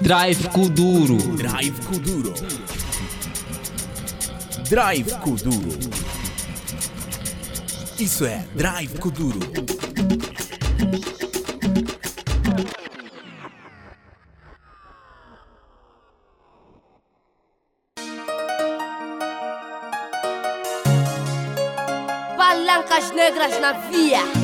Drive Kuduro. Drive Kuduro. Drive Kuduro. Isso é Drive Kuduro. Palancas negras na via.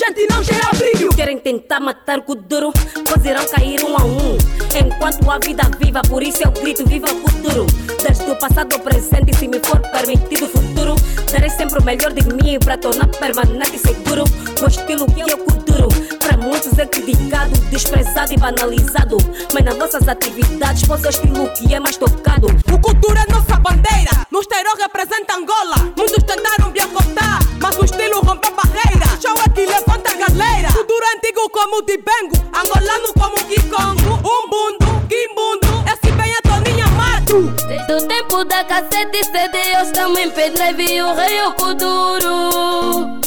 Gente não gera brilho Querem tentar matar o Kuduro, poderão cair um a um. Enquanto a vida viva, por isso eu grito: Viva o Kuduro. Desde o passado ao presente, se me for permitido o futuro, darei sempre o melhor de mim para tornar permanente e seguro. O estilo que é o Kuduro, para muitos é criticado, desprezado e banalizado. Mas nas nossas atividades, pois é o estilo que é mais tocado. O Kuduro é nossa bandeira No esteirão como Dibengo Angolano como Kikongo Umbundo, Kimbundo Esse bem é Toninha Mato Desde o tempo da cassete CD, eu estou em pendrive e o rei o kuduro.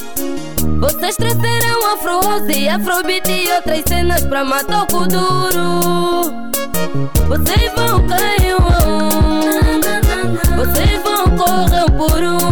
Vocês trouxeram afro afrobeat e outras cenas pra matar o kuduro. Vocês vão cair vocês vão correr por um.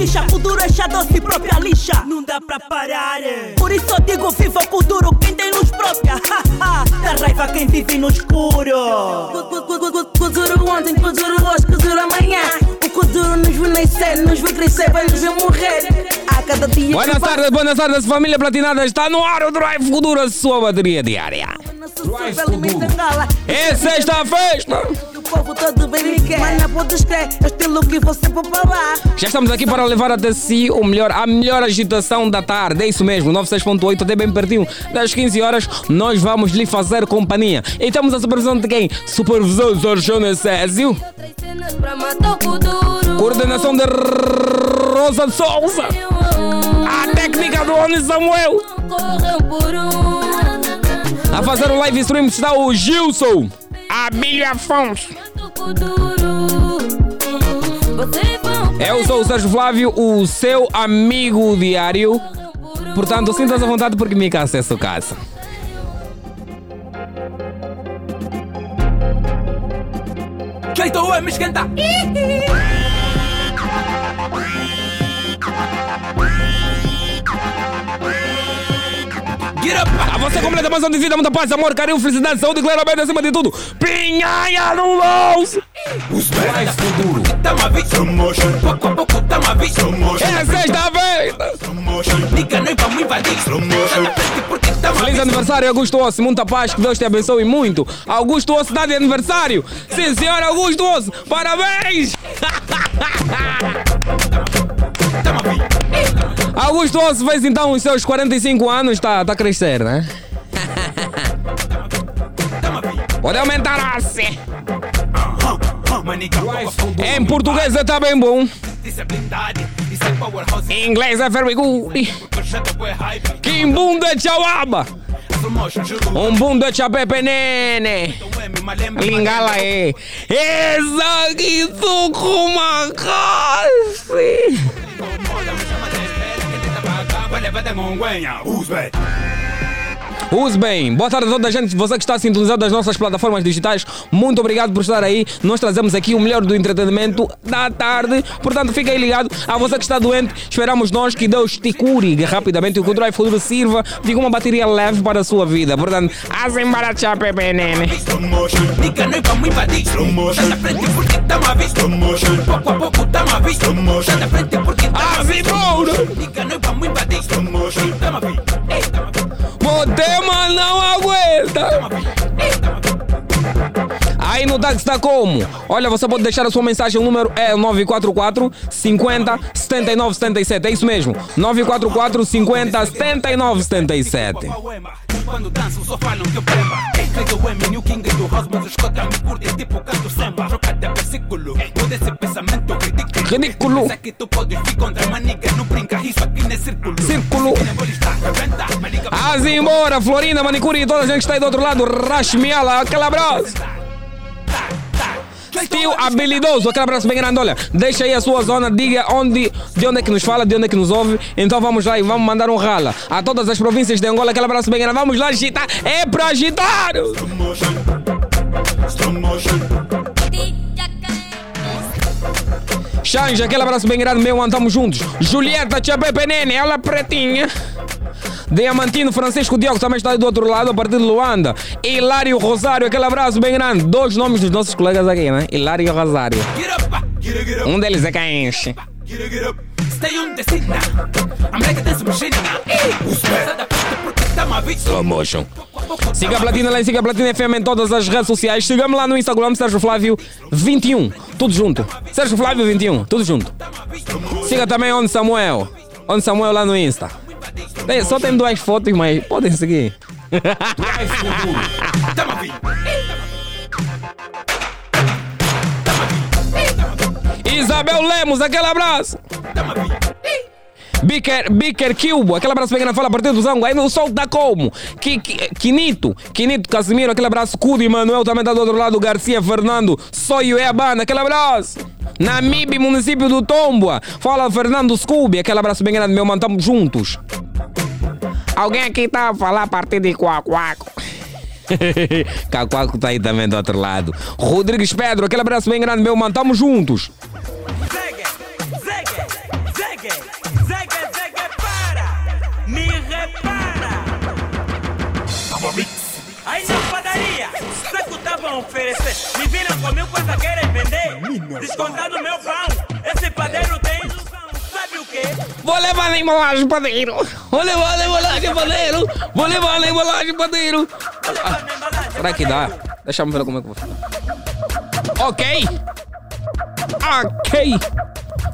Salsicha Kuduro é chá doce própria lixa Não dá pra parar é. Por isso eu digo viva Kuduro Quem tem luz própria, ha ha Dá raiva quem vive no escuro Kuduro ontem, Kuduro hoje, Kuduro amanhã O Kuduro nos viu nascer, nos viu crescer Vai nos ver morrer A cada dia Buenas tardes, buenas tardes, família platinada. Está no ar o Drive Kuduro, a sua bateria diária. Drive É sexta festa. Povo todo bem me quer. Mas não podes crer, é o estilo que você. Já estamos aqui para levar até si o melhor, a melhor agitação da tarde. É isso mesmo, 96.8, até bem pertinho. Das 15 horas, nós vamos lhe fazer companhia. E temos a supervisão de quem? Supervisão Sarchona Césio. Coordenação de Rosa de Souza. A técnica do Oni Samuel. A fazer o live stream está o Gilson. Abílio Afonso. Eu sou o Sérgio Flávio, o seu amigo diário. Portanto, sinta-se à vontade porque me acesso casa. É me esquenta. Get up. A você completa mais um de vida, muita paz, amor, carinho, felicidade, saúde, claramente acima de tudo. Pinhanha no Kuduro. Tamo a ver. Slow motion. Pouco a pouco tamo a ver. Slow motion. É sexta-feira. Liga, nós vamos invadir. Tamo a Feliz ver. aniversário, Augusto Osso. Muita paz, que Deus te abençoe muito. Augusto Osso está de aniversário. Sim, senhor Augusto Osso. Parabéns. Tamo ver. Augusto Osso fez então os seus 45 anos. Está tá a crescer, né? Pode aumentar assim. Em português bem bom. É. Isso é powerhouse. Em inglês é very good. Kimbunda Chawaba. Um bunda chapepe nene. Lingala é. Essa aqui com uma Vai levar de monguenha. Who's bad? Use bem. Boa tarde a toda a gente. Você que está sintonizado das nossas plataformas digitais, muito obrigado por estar aí. Nós trazemos aqui o melhor do entretenimento da tarde. Portanto, fique aí ligado. A você que está doente, esperamos nós que Deus te cure rapidamente e que o Drive Futuro sirva de uma bateria leve para a sua vida. Portanto, azembaracha pepe nene. Nós vamos invadir. Frente porque tamo a ver. Slow motion. Pouco a pouco tamo a ver. Slow motion. Sai da frente porque tamo a ver. Azimora. Liga, nós vamos invadir. Slow motion. Tamo a ver. O tema não aguenta. Aí no táxi está como? Olha, você pode deixar a sua mensagem, o número é 944 50 79 77. É isso mesmo. 944 50 79 77. Poema. Quando danço só falam que eu prema Rei do M, New King do House Mas os cota me curtem tipo canto samba Troca de versículo Muda esse pensamento ridículo Ridículo. Círculo Assim embora, Florinda, manicure e toda a gente que está aí do outro lado. Rashmiala, aquele abraço. Tio habilidoso, aquele abraço bem grande. Olha, deixa aí a sua zona, diga onde, de onde é que nos fala, de onde é que nos ouve. Então vamos lá e vamos mandar um rala a todas as províncias de Angola. Aquele abraço bem grande. Vamos lá agitar. É para agitar. Slow motion Slow motion Xanja, aquele abraço bem grande, meu, andamos juntos. Julieta, Tia Pepe Nene, ela pretinha. Diamantino Francisco Diogo também está aí do outro lado, a partir de Luanda. Hilário Rosário, aquele abraço bem grande. Dois nomes dos nossos colegas aqui, né? Hilário Rosário. Um deles é get up Stay on the now I'm like dance machine now Slow motion. Siga a Platina lá em Siga a Platina FM em todas as redes sociais. Siga-me lá no Instagram, Sérgio Flávio 21. Tudo junto. Sérgio Flávio 21. Tudo junto. Siga também Onde Samuel. Onde Samuel lá no Insta. Tem- Só tem duas fotos, mas podem seguir. Isabel Lemos, aquele abraço. Biker, Biker Cubo, aquele abraço bem grande, fala a partir do Zango. Aí no sol tá como? Qui- Qui- Quinito, Quinito Casimiro, aquele abraço. Cudi Manuel também tá do outro lado. Garcia Fernando, Soio é a banda, aquele abraço. Namibe, município do Tomboa. Fala Fernando Scooby, aquele abraço bem grande, meu mano, tamo juntos. Alguém aqui tá a falar a partir de Coacoaco. Cacoaco tá aí também do outro lado. Rodrigues Pedro, aquele abraço bem grande, meu mano, tamo juntos. Sabe o que estavam a oferecer? Me viram comigo coisa querem vender? Descontado meu pão, esse padeiro tem ilusão, sabe o quê? Vou levar na embalagem, padeiro. Vou levar na embalagem, padeiro. Vou levar na embalagem, padeiro. Vou levar na embalagem, Será que dá? Deixa eu ver como é que eu vou fazer. Ok. Ok.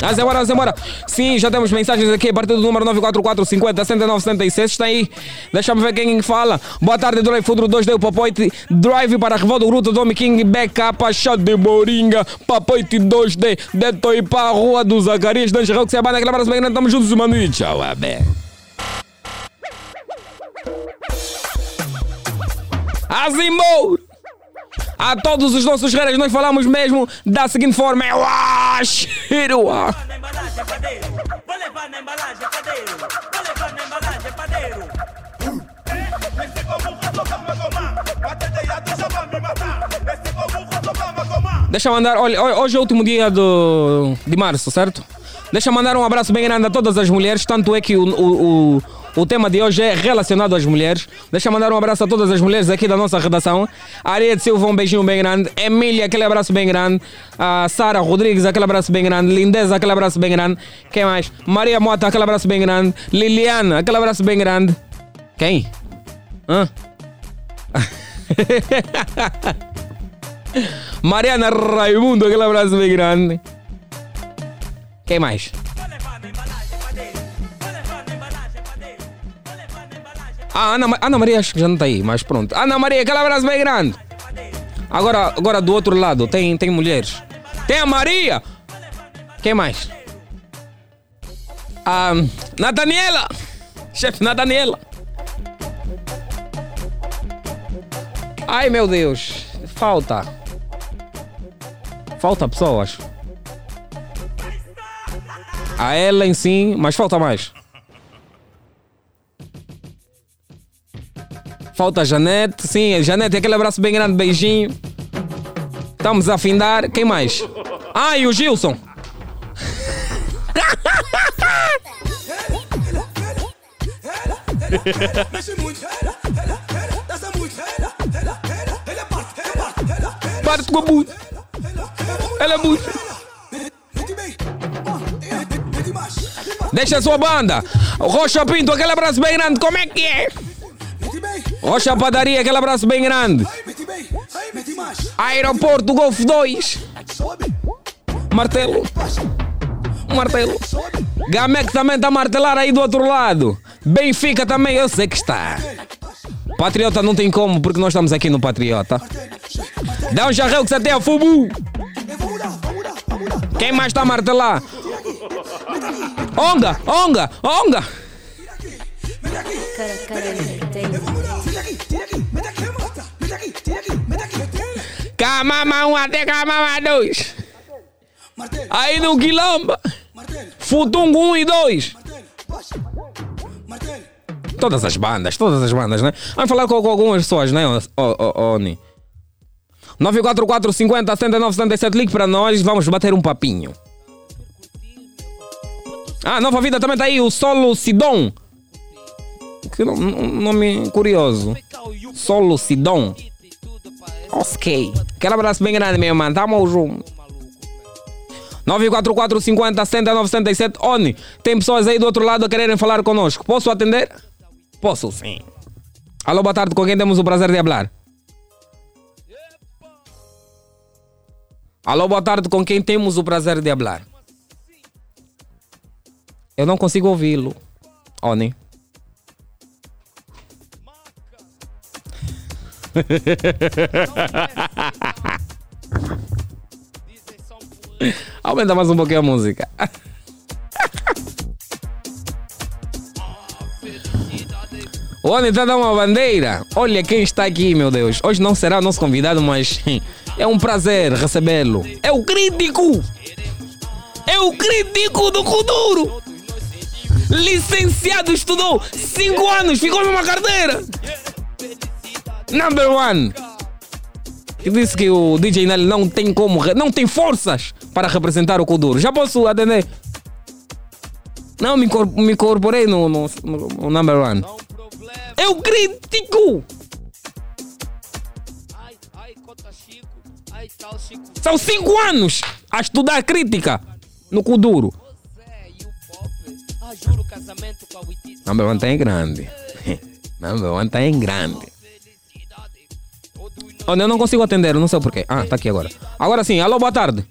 Vamos embora, vamos embora. Sim, já temos mensagens aqui a partir do número 94450 7976. Está aí. Deixa-me ver quem fala. Boa tarde, Drive Futuro 2D, o Papoite. Drive para a Revolta Gruto, Domi King, Backup, Chá de Boringa, Papoite 2D, Deto e para a Rua do Zacarias, Dan Gerrão, que se abana, aquela abraço bem grande. Tamo juntos, mano. E tchau, abe. Azimbo! A todos os nossos guerreiros, nós falamos mesmo da seguinte forma: é o rotoba magomá. Deixa eu mandar, olha, ho- hoje é o último dia do, de março, certo? Deixa eu mandar um abraço bem grande a todas as mulheres, tanto é que o, o, o, o tema de hoje é relacionado às mulheres. Deixa eu mandar um abraço a todas as mulheres aqui da nossa redação. Areia de Silva, um beijinho bem grande. Emília, aquele abraço bem grande. A Sara Rodrigues, aquele abraço bem grande. Lindeza, aquele abraço bem grande. Quem mais? Maria Mota, aquele abraço bem grande. Liliana, aquele abraço bem grande. Quem? Hã? Mariana Raimundo, aquele abraço bem grande. Quem mais? Embalagem, Ah, Ana, Ana Maria acho que já não tá aí, mas pronto. Ana Maria, aquele abraço bem grande. Agora, agora do outro lado, tem, tem mulheres. Tem a Maria. Quem mais? A Nathaniela. Chefe Nathaniela. Ai, meu Deus. Falta. Falta pessoas. A Ellen sim, mas falta mais. Falta a Janete, sim, Janete, aquele abraço bem grande, beijinho. Estamos a findar. Quem mais? Ah, e o Gilson. Parte, com a bu- Ela é muito. Deixa a sua banda. Rocha Pinto, aquele abraço bem grande. Como é que é? Rocha Padaria, aquele abraço bem grande. Aeroporto Golf 2. Sobe. Martelo. Martelo. Gamek também está a martelar aí do outro lado. Benfica também, eu sei que está. Patriota não tem como, porque nós estamos aqui no Patriota. Dá um jarreu que você tem a fubu. Quem mais está a martelar? Onga, onga, onga. Cara, cara, Camama um até camama dois. Martelo, Aí no martelo, Futungo 1 um e 2. martelo. Baixa. Martelo. Todas as bandas, todas as bandas, né? Vamos falar com, com algumas pessoas, né, Oni? 944 50 79 77, ligue para nós, vamos bater um papinho. Ah, Nova Vida também tá aí, o Solo Sidon. Que no- no- nome curioso. Solo Sidon. Ok. Aquele abraço bem grande, meu irmão. Tamo junto. 944 50 79 77. Oni, tem pessoas aí do outro lado a quererem falar conosco. Posso atender? Posso, sim. Alô, boa tarde. Com quem temos o prazer de falar? Alô, boa tarde. Com quem temos o prazer de falar? Eu não consigo ouvi-lo. Oni. Aumenta mais um pouquinho a música. O Oni está dar uma bandeira. Olha quem está aqui, meu Deus. Hoje não será nosso convidado, mas é um prazer recebê-lo. É o crítico! É o crítico do Kuduro! Licenciado, estudou 5 anos, ficou numa carteira! Number one! Disse que o DJ Nelly não tem como, não tem forças para representar o Kuduro. Já posso atender? Não, me, me incorporei no, no, no- number one. É o crítico! São cinco anos a estudar crítica no Kuduro. Number one tá em grande. Number one tá em grande. Onde eu não consigo atender, não sei porquê. Ah, tá aqui agora. Agora sim, alô, boa tarde.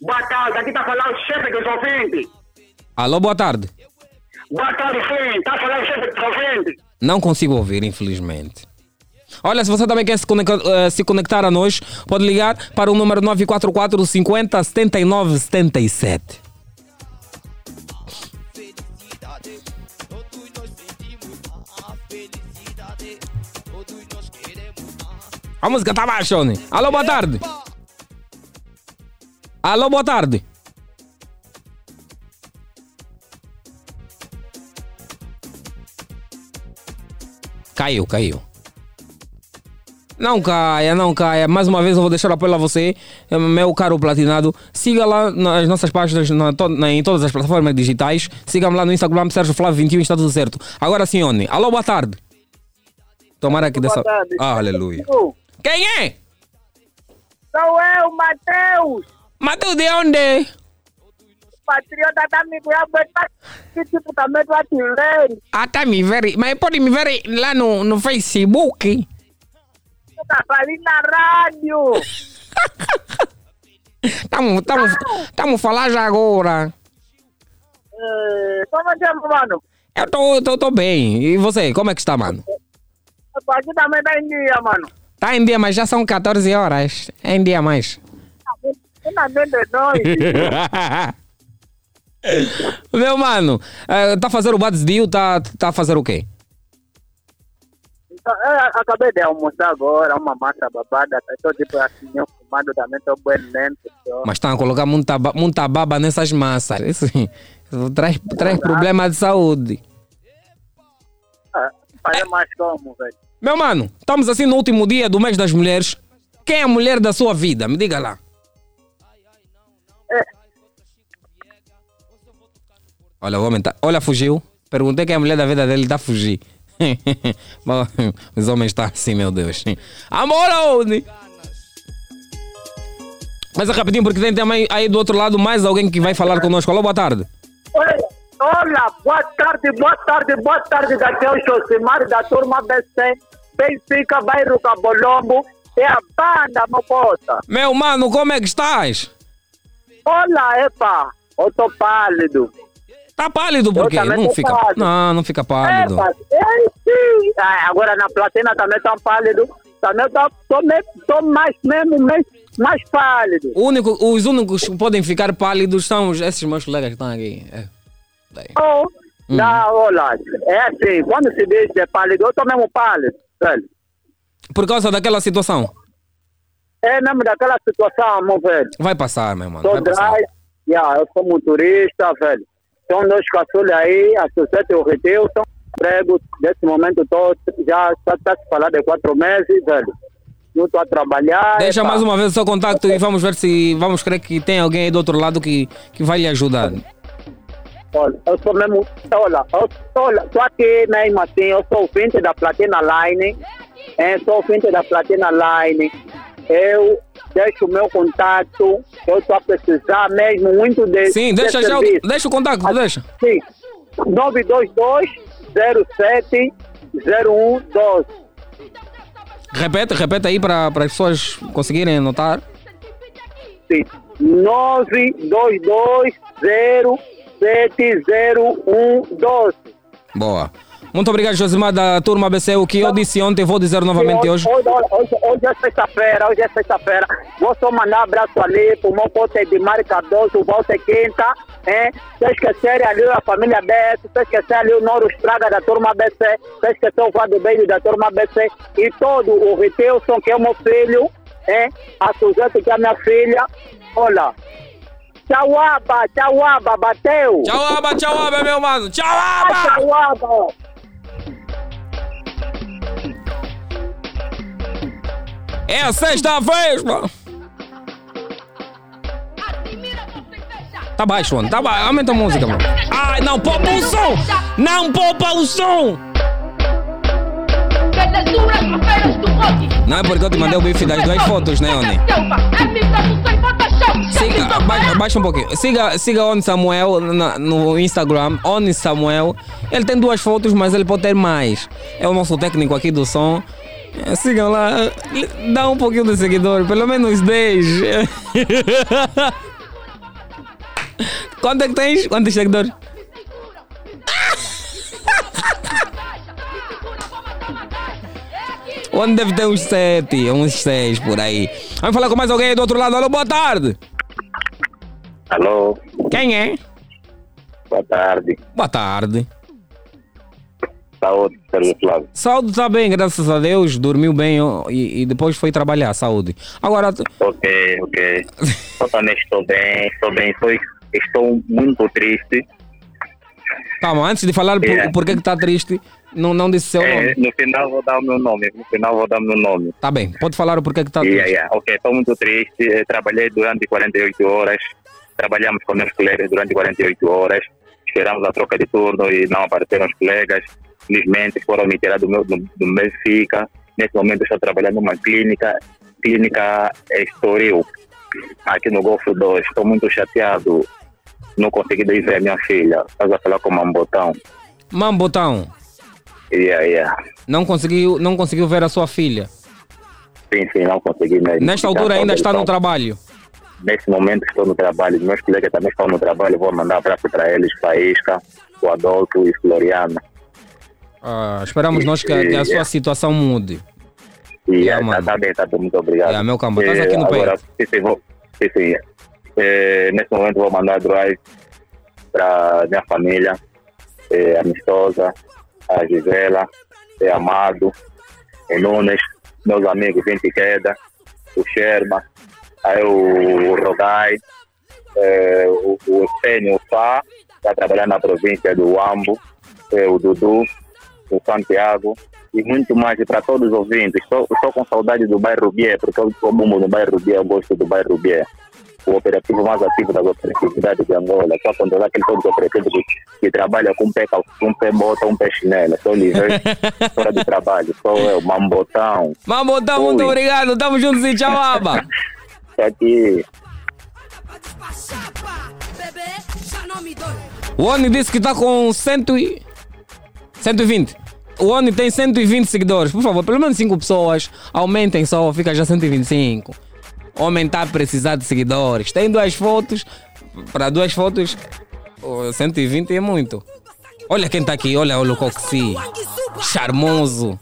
Boa tarde, aqui tá falando o chefe dos ouvintes. Alô, boa tarde. Boa tarde, sim, tá falando o chefe dos ouvintes. Não consigo ouvir, infelizmente. Olha, se você também quer se conectar, eh, se conectar a nós, pode ligar para o número 944 50 79 77. A música tá baixa, Oni. Alô, boa tarde. Alô, boa tarde. Caiu, caiu. Não caia, não caia. Mais uma vez eu vou deixar o apelo a você, meu caro platinado. Siga lá nas nossas páginas na, na- em todas as plataformas digitais. Siga-me lá no Instagram, Sérgio Flávio 21, está tudo certo. Agora sim, Oni. Alô, boa tarde. Tomara que dessa. tarde. Ah, aleluia. Quem é? Sou eu, Matheus. Matheus de onde? Patriota tá me. Que tipo também do artilheiro. Ah, tá me ver. Mas pode me ver lá no, no Facebook. Tá falando na rádio. Estamos tamo, tamo falar já agora. Eh, Como chama, mano? Eu tô, tô, tô bem. E você, como é que está, mano? Aqui também tá em dia, mano. Tá em dia, mas já são 14 horas. É em dia mais. Nós. Meu mano, eh, tá a fazer o Badsdio, tá, tá a fazer o quê? Então, acabei de almoçar agora, uma massa babada. Estou tipo assim, eu fumando também, estou bem lento. Mas estão a colocar muita, muita baba nessas massas. Isso, traz, traz problema de saúde. Ah, Fazer mais como, velho? Meu mano, estamos assim no último dia do mês das mulheres. Quem é a mulher da sua vida? Me diga lá. Olha, o homem tá. Olha, fugiu. Perguntei quem é a mulher da vida dele, tá a fugir. Os homens estão assim, meu Deus. Amor aonde? Mas é rapidinho, porque tem também aí do outro lado mais alguém que vai falar conosco. Alô, boa tarde. Olha, olá, boa tarde, boa tarde, boa tarde, é o Josimar da turma BC, Benfica, bairro Cabolombo, é a banda, moça. Meu mano, como é que estás? Olá, epa, eu tô pálido. Tá pálido por quê? Não fica. pálido. Não, não fica pálido. Epa, é, sim. Ah, agora na platina também tá pálido, também tô, tô, tô mais mesmo, mais, mais pálido. Único, os únicos que podem ficar pálidos são esses meus colegas que estão aqui. É. Oh, Não, olá, é assim, quando se diz que é pálido, eu tô mesmo pálido, velho. Por causa daquela situação. É mesmo daquela situação, meu velho. Vai passar, meu mano. Sou drive, yeah, eu sou motorista, velho. São dois caçulhos aí, a Suzete e o Retilson. Emprego, nesse momento todo, já está se falar de quatro meses, velho. Não estou a trabalhar. Deixa mais uma vez o seu contato e vamos ver se vamos crer que tem alguém aí do outro lado que, que vai lhe ajudar. Olha, eu sou mesmo. Olha, eu olha, tô aqui mesmo assim, eu sou ouvinte da Platina Line. É, sou ouvinte da Platina Line. Eu deixo o meu contato. Eu estou a precisar mesmo muito de. Sim, de deixa já. o- serviço. Deixa o contato, deixa. Sim. 922 07 0112. Repete, repete aí para para as pessoas conseguirem anotar. Sim. 922 07 0112. Boa. Muito obrigado, Josimar, da turma ABC. O que eu disse ontem, vou dizer novamente hoje. Hoje, hoje, hoje é sexta-feira, hoje é sexta-feira. Vou só mandar um abraço ali pro meu pote de Mário Cardoso, o Walter Quinta, hein? Se esquecer ali a família BS, se esquecer ali o Noro Estraga da turma BC, se esquecer o Vado Beijo da turma BC e todo o Ritelson, que é o meu filho, hein? A Suzete, que é a minha filha. Olha. Tchauaba, tchauaba, bateu. Tchau, aba, tchau, aba, meu mano. Tchau, aba! Tchauaba. É a sexta vez, mano. Tá baixo, mano. Tá baixo. Aumenta a música, mano. Ai, não poupa o som! Não poupa o som! Não é porque eu te mandei o bife das duas fotos, né, Oni? Siga, abaixa, um pouquinho. Siga, siga Oni Samuel na- no Instagram, Oni Samuel. Ele tem duas fotos, mas ele pode ter mais. É o nosso técnico aqui do som. É, Sigam lá, dá um pouquinho de seguidor, pelo menos 10. Quanto é que tens? Quantos seguidores? Onde deve ter uns 7, uns 6 por aí. Vamos falar com mais alguém do outro lado. Alô, boa tarde. Alô, Quem é? boa tarde. Boa tarde. Saúde, Flávio. Saúde está bem, graças a Deus. Dormiu bem e, e depois foi trabalhar. Saúde. Agora, Ok, ok. Eu também estou bem, estou bem. Estou, estou muito triste. calma, antes de falar por, É. por que está triste, não, não disse seu É, nome. no final vou dar o meu nome. No final vou dar o meu nome. Tá bem, pode falar o porquê que está Yeah, triste. yeah. Ok, estou muito triste. Eh, Trabalhei durante 48 horas. Trabalhamos com meus colegas durante 48 horas. Esperamos a troca de turno e não apareceram os colegas. Felizmente foram me tirar do meu do, do Benfica. Nesse momento estou trabalhando numa clínica, clínica Estoril, aqui no Golfo 2. Estou muito chateado. Não consegui ver a minha filha. Estás a falar com o Mambotão. Mambotão, Yeah, yeah. não conseguiu, não conseguiu ver a sua filha. Sim, sim, não consegui mesmo. Nesta altura ainda está no trabalho. Nesse momento estou no trabalho, meus colegas também estão no trabalho, vou mandar abraço para eles, Faísca, o Adolfo e Floriana. Ah, esperamos nós que, a- que a sua situação mude. E Yeah, tá, tá bem, tá bem, muito obrigado. Yeah, meu camba, estás aqui no agora, peito. sim, sim, vou, sim, sim. Eh, nesse momento vou mandar drive para minha família, eh, amistosa, a Gisela, eh, Amado, o Nunes, meus amigos Vinte Queda, o Sherma, aí o Rodai, eh, o, o Estênio Fá, está trabalhando na província do Ambo, eh, o Dudu, o Santiago e muito mais e para todos os ouvintes. Estou, com saudade do bairro Bié, porque eu sou bumbo no bairro Bié, eu gosto do bairro Bié. O operativo mais ativo das operatividades de Angola, só controlar aquele todo operativo que, que trabalha com um pé, um pé bota, um pé chinela. Sou livre, fora de trabalho, sou eu, Mambotão. Mambotão, muito Ui. obrigado. Tamo juntos e tchau, aba. Tá aqui. O Oni disse que está com 100 e... 120. O Oni tem 120 seguidores. Por favor, pelo menos 5 pessoas. Aumentem só, fica já 125. Homem está a precisar de seguidores. Tem duas fotos. Para duas fotos, oh, 120 é muito. Olha quem está aqui, olha o Coxi. Charmoso.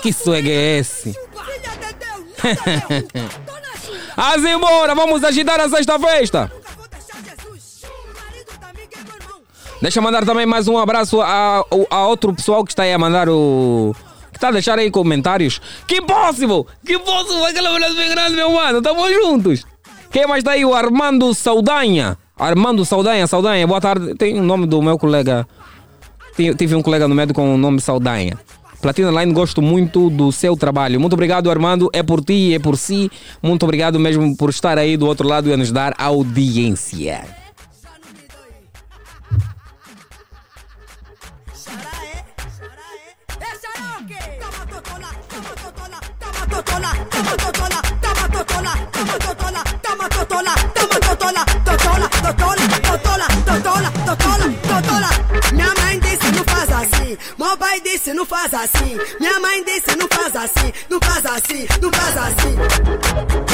Que swag é esse? Embora, vamos agitar a sexta festa. Deixa eu mandar também mais um abraço a, a outro pessoal que está aí a mandar o. Que está a deixar aí comentários. Que impossível! Que impossível! Aquela mulher bem grande, meu mano! Tamo juntos! Quem mais está aí? O Armando Saudanha. Armando Saudanha, Saudanha, boa tarde. Tem o nome do meu colega. Tive um colega no médio com o nome Saudanha. Platina Line, gosto muito do seu trabalho. Muito obrigado, Armando. É por ti, é por si. Muito obrigado mesmo por estar aí do outro lado e nos dar audiência. Meu pai disse não faz assim, minha mãe disse não faz assim, não faz assim, não faz assim.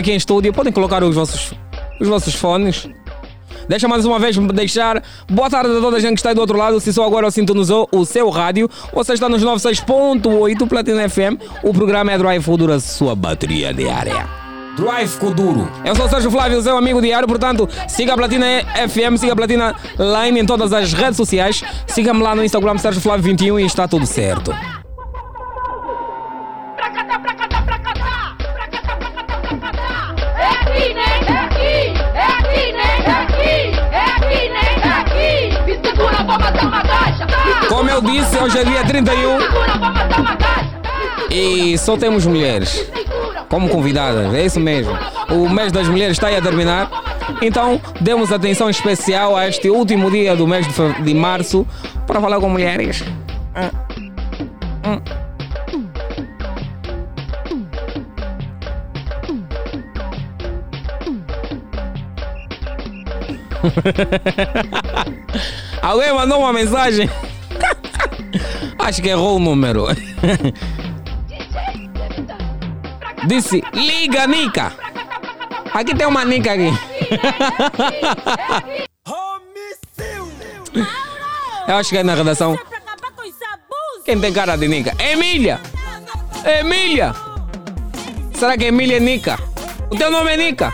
Aqui em estúdio. Podem colocar os vossos, os vossos fones. Deixa mais uma vez me deixar. Boa tarde a toda a gente que está aí do outro lado. Se só agora sintonizou o seu rádio, você está nos 96.8 Platina FM. O programa é Drive Futuro, a sua bateria diária. Drive Kuduro. Eu sou o Sérgio Flávio, seu amigo diário, portanto, siga a Platina FM, siga a Platina Line em todas as redes sociais. Siga-me lá no Instagram, Sérgio Flávio 21 e está tudo certo. Como eu disse, hoje é dia 31 segura, vou matar uma caixa. e só temos mulheres como convidadas, é isso mesmo. O mês das mulheres está aí a terminar, então demos atenção especial a este último dia do mês de, março para falar com mulheres. Alguém mandou uma mensagem? Acho que errou o número. Disse, liga, Nica. Aqui tem uma Nica aqui. Eu acho que é na redação. Quem tem cara de Nica? Emília! Emília! Será que Emília é Nica? O teu nome é Nica?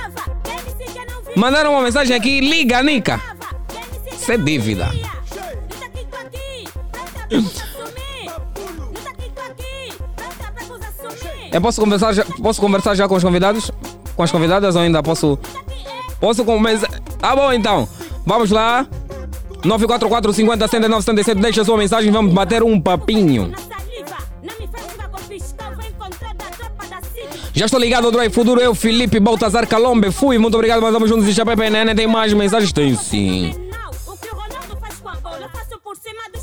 Mandaram uma mensagem aqui, liga, Nica. Isso é dívida. Eu posso conversar, já, posso conversar já com os convidados? Com as convidadas ou ainda posso? Posso começar? Tá bom então. Vamos lá. 944 50 79 77. Deixa sua mensagem. Vamos bater um papinho. Já estou ligado ao Drive Futuro. Eu, Felipe Baltazar Calombe. Fui. Muito obrigado. Mas vamos juntos. E Chapé PNN. Tem mais mensagens? Tem sim.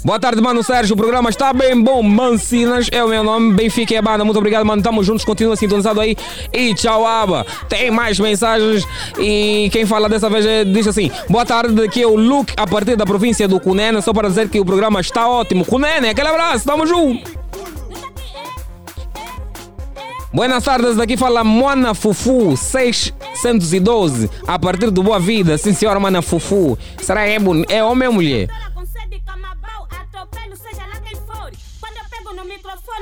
Boa tarde, mano Sérgio. O programa está bem bom. Mancinas é o meu nome. Benfica é a banda. Muito obrigado, mano. Tamo juntos. Continua sintonizado aí. E tchau, aba. Tem mais mensagens. E quem fala dessa vez é- diz assim: Boa tarde, aqui é o Luke, a partir da província do Cunene. Só para dizer que o programa está ótimo. Cunene, aquele abraço. Tamo junto. Buenas tardes, daqui fala Moana Fufu 612, a partir do Boa Vida. Sim, senhora Moana Fufu. Será é, boni- é homem ou mulher?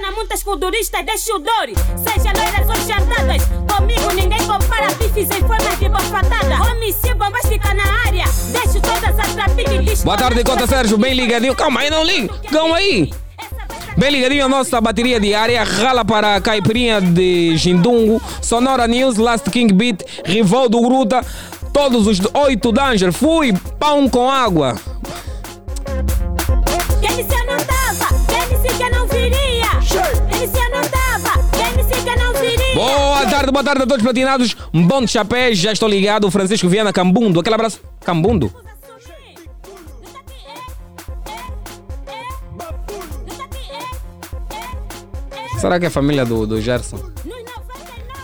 Fona muitas futuristas deixa o dor Seja loiras ou chantadas Comigo ninguém compara bifes em forma de bofetada bombas fica na área Deixo todas as trapiques Boa tarde, Cota Sérgio. Bem ligadinho. Calma aí, não liga. Calma aí. Bem ligadinho a nossa bateria diária. Rala para a caipirinha de Jindungo. Sonora News, Last King Beat, Rivaldo Gruta. Todos os oito Danger. Fui. Pão com água. Boa tarde, boa tarde a todos platinados. Um bom chapéu, já estou ligado. Francisco Viana Cambundo. Aquele abraço. Cambundo? Será que é a família do, do Gerson?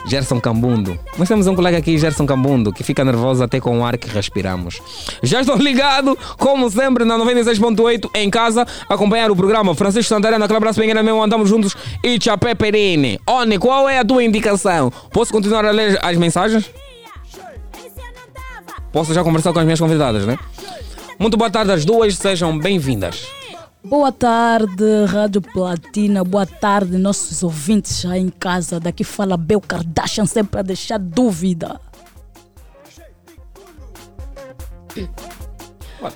Gerson Cambundo. Nós temos um colega aqui, Gerson Cambundo, que fica nervoso até com o ar que respiramos. Já estou ligado, como sempre, na 96.8 em casa, acompanhar o programa Francisco Santarena, aquele abraço bem mesmo, andamos juntos e Chapé Perene. Oni, qual é a tua indicação? Posso continuar a ler as mensagens? Posso já conversar com as minhas convidadas, né? Muito boa tarde às duas, sejam bem-vindas. Boa tarde, Rádio Platina. Boa tarde, nossos ouvintes já em casa. Daqui fala Bel Kardashian, sempre a deixar dúvida.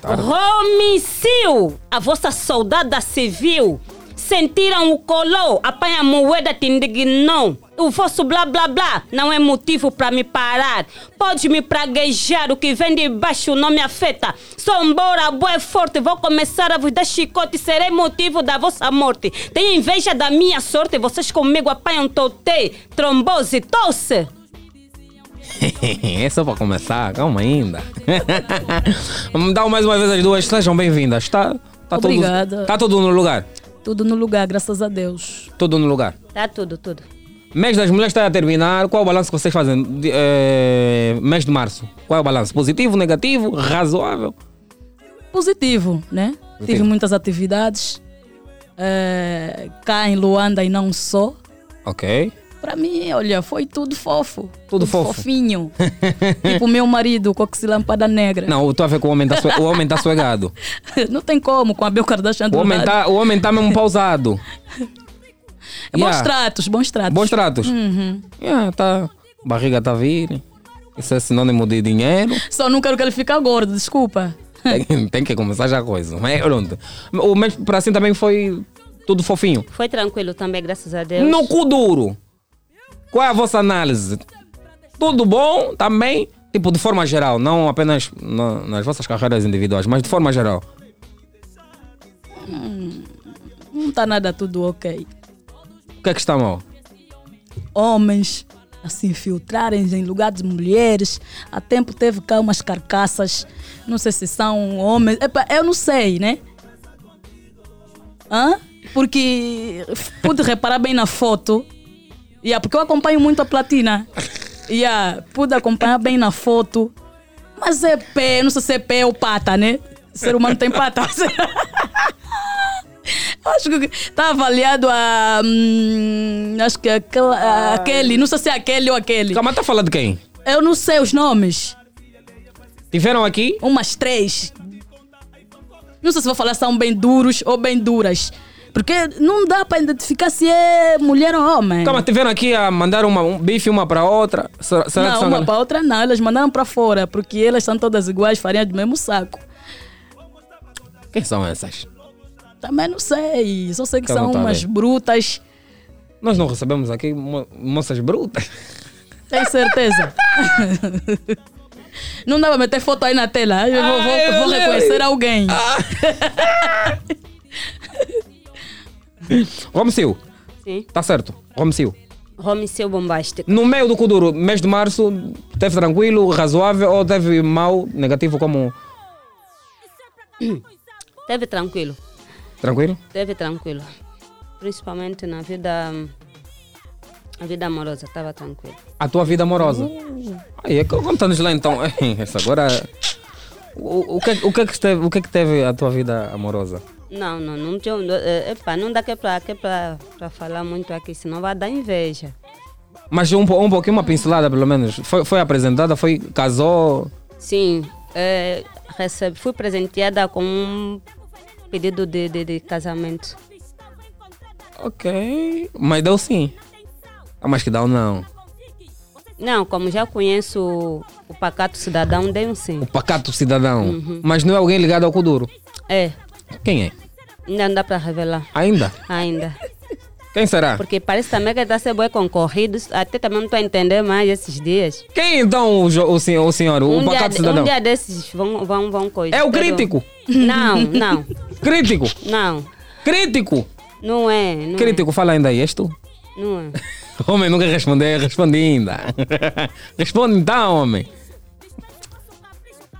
Homicídio! A vossa soldada civil Sentiram o colô, apanha a moeda, te indignou. O vosso blá blá blá não é motivo para me parar. Podes me praguejar, o que vem de baixo não me afeta. Sou embora, boa é forte, vou começar a vos dar chicote, serei motivo da vossa morte. Tenho inveja da minha sorte, vocês comigo apanham tote, trombose, tosse. é só para começar, calma ainda. Vamos dar mais uma vez as duas, sejam bem-vindas. Tá, tá Obrigada. Tudo, tá tudo no lugar? Tudo no lugar, graças a Deus. Tudo no lugar. Tá tudo, tudo. Mês das mulheres está a terminar. Qual é o balanço que vocês fazem? De, eh, mês de março. Qual é o balanço? Positivo, negativo, razoável? Positivo, né? Tive muitas atividades eh, cá em Luanda e não só. Ok. Pra mim, olha, foi tudo fofo. Tudo fofo. Fofinho. tipo meu marido, com a lâmpada negra. Não, eu tô a ver que o homem tá, o homem tá suegado. não tem como, com a Bel Kardashian do O homem lado. tá, o homem tá mesmo pausado. Bons Yeah. tratos, bons tratos. Bons tratos? Uhum. Yeah, tá. Barriga tá vir. Isso é sinônimo de dinheiro. Só não quero que ele fique gordo, desculpa. Tem, tem que começar já a coisa. Mas pronto. O mês para assim também foi tudo fofinho. Foi tranquilo também, graças a Deus. No cu duro. Qual é a vossa análise? Tudo bom também? Tipo, de forma geral, não apenas na- nas vossas carreiras individuais, mas de forma geral. Hum, não tá nada tudo ok. O que é que está mal? Homens a se infiltrarem em lugares de mulheres. Há tempo teve cá umas carcaças. Não sei se são homens. Epa, eu não sei, né? Hã? Porque pude reparar bem na foto. Yeah, porque eu acompanho muito a platina. Yeah, pude acompanhar bem na foto. Mas é pé, não sei se é pé ou pata, né? Ser humano tem pata. Acho que está avaliado a. hum, acho que aquela, a- aquele, não sei se é aquele ou aquele. Calma, tá falando de quem? Eu não sei os nomes. Tiveram aqui? Umas três. Não sei se vou falar se são bem duros ou bem duras. Porque não dá para identificar se é mulher ou homem. Calma, tiveram aqui a mandar uma, um bife uma para outra. Será, será que não, são uma para outra não, elas mandaram para fora, porque elas são todas iguais, farinha do mesmo saco. Quem são essas? Também não sei, só sei que são umas brutas. Nós não recebemos aqui mo- moças brutas. Tem certeza? Não dá pra meter foto aí na tela. Eu vou, vou- vou reconhecer alguém. Romecil, Sim. tá certo. Romecil. Homicídio bombástico. No meio do Kuduro, mês de março, teve tranquilo, razoável ou teve mau, negativo como. Teve tranquilo. Tranquilo? Teve tranquilo. Principalmente na vida. A vida amorosa, estava tranquilo. A tua vida amorosa. Aí, conta-nos lá então. Essa agora. O, o, que, o, que é que teve, o que é que teve a tua vida amorosa? Não, não, não tinha. eh, Epa, não dá que para que pra, pra falar muito aqui, senão vai dar inveja. Mas um, um pouquinho, uma pincelada pelo menos. Foi, foi apresentada, foi. casou. Sim, eh, recebe, fui presenteada com um pedido de, de, de casamento. Ok. Mas deu sim. Ah, mas que dá ou não? Não, como já conheço o, o pacato cidadão, dei um sim. O pacato cidadão. Uhum. Mas não é alguém ligado ao Kuduro. É, Quem é? ainda não dá para revelar. Ainda? Ainda. Quem será? Porque parece também que está a ser bem concorrido. Até também não estou a entender mais esses dias. Quem então o, o, senhor, o senhor, o um, pacato de- cidadão? um dia desses vão, vão, vão coisa. É o crítico? Não, não, Crítico? não. Crítico? Não é. Não Crítico, fala ainda aí, és tu? É, não é. Homem, nunca respondeu, responde ainda. Responde então, homem.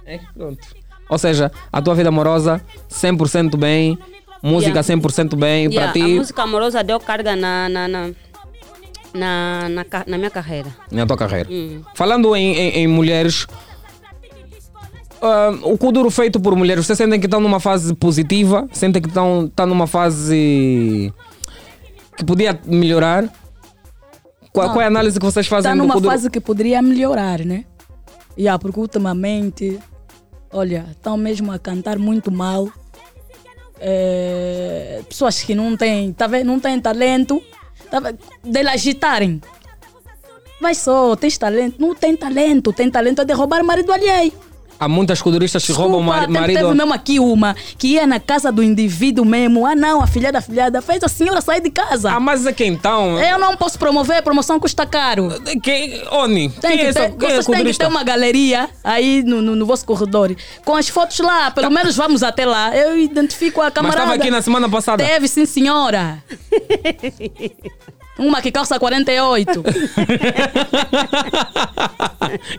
É, pronto. Ou seja, a tua vida amorosa, 100% bem, música Yeah. 100% bem, Yeah, para A ti, música amorosa deu carga na, na, na, na, na, na minha carreira. na tua carreira. Hum. Falando em, em- em mulheres, ah, o Kuduro feito por mulheres, vocês sentem que estão numa fase positiva? Sentem que estão, estão numa fase que podia melhorar? Qual, Não. qual é a análise que vocês fazem Está numa fase que poderia melhorar, né? Yeah, porque ultimamente, olha, estão mesmo a cantar muito mal. É, pessoas que não têm, tá? Não têm talento, tá de agitarem. Vai só, tens talento. Não tem talento, tem talento é de roubar marido alheio. Há muitas coduristas que roubam o mar- marido. Teve mesmo aqui uma que ia na casa do indivíduo mesmo. Ah, não, a filha da filhada fez a senhora sair de casa. Ah, mas é que então. Eu não posso promover, a promoção custa caro. Quem, Oni, Tem quem que é essa? ter, Quem é vocês têm que ter uma galeria aí no, no, no vosso corredor. Com as fotos lá, pelo menos vamos até lá. Eu identifico a Mas camarada. estava aqui na semana passada. Teve, sim, senhora. Uma que calça 48.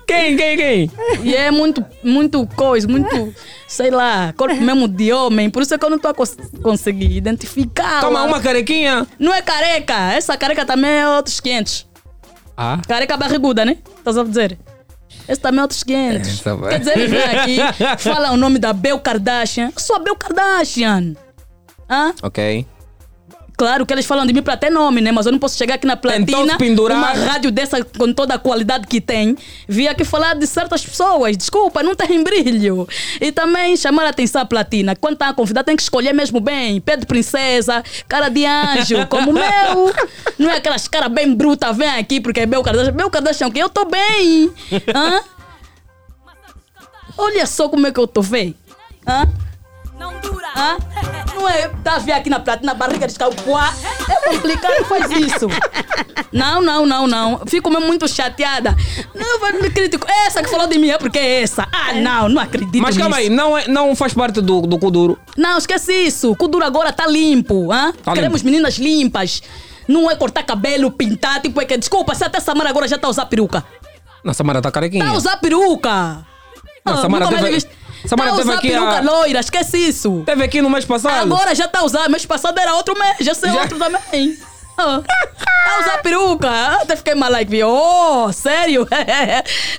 quem, quem, quem? E é muito, muito coisa, muito, sei lá, corpo mesmo de homem. Por isso é que eu não estou a cons conseguir identificar. Toma uma carequinha. Não é careca. Essa careca também é outros 500. Ah. Careca barriguda, né? Estás a dizer? Esse também é outros 500. tá bem. Quer dizer, ele vem aqui, fala o nome da Bel Kardashian. Eu sou a Bel Kardashian. Hã? Ok. Claro que eles falam de mim para ter nome, né? Mas eu não posso chegar aqui na platina, pendurar. uma rádio dessa com toda a qualidade que tem, vir aqui falar de certas pessoas. Desculpa, não tem brilho. E também chamar a atenção à platina. Quando está a convidar, tem que escolher mesmo bem. Pé de princesa, cara de anjo, como o meu. Não é aquelas cara bem bruta, vem aqui porque é meu Kardashian. Meu Kardashian, que eu tô bem. Hã? Olha só como é que eu tô, véi. Hã? Não é, tá a ver aqui na platina, barriga de calcuá. É complicado, faz isso. Não, não, não, não. Fico mesmo muito chateada. Não, vai me critico. Essa que falou de mim é porque é essa. Ah, não, não acredito Mas calma aí, nisso. não, é, não faz parte do, do Kuduro. Não, esquece isso. O Kuduro agora tá limpo. Hã? Tá Queremos limpo. meninas limpas. Não é cortar cabelo, pintar, tipo, é que, desculpa, se até Samara agora já tá a usar peruca. Na Samara tá carequinha. Tá a usar peruca. Não, Samara nunca teve- Samara tá teve aqui peruca a- loira, esquece isso. Teve aqui no mês passado. Agora já tá usar. Mês passado era outro mês, já sei outro também. Ah, Tá usar peruca. Ah, Até fiquei mal like, vi, oh, sério?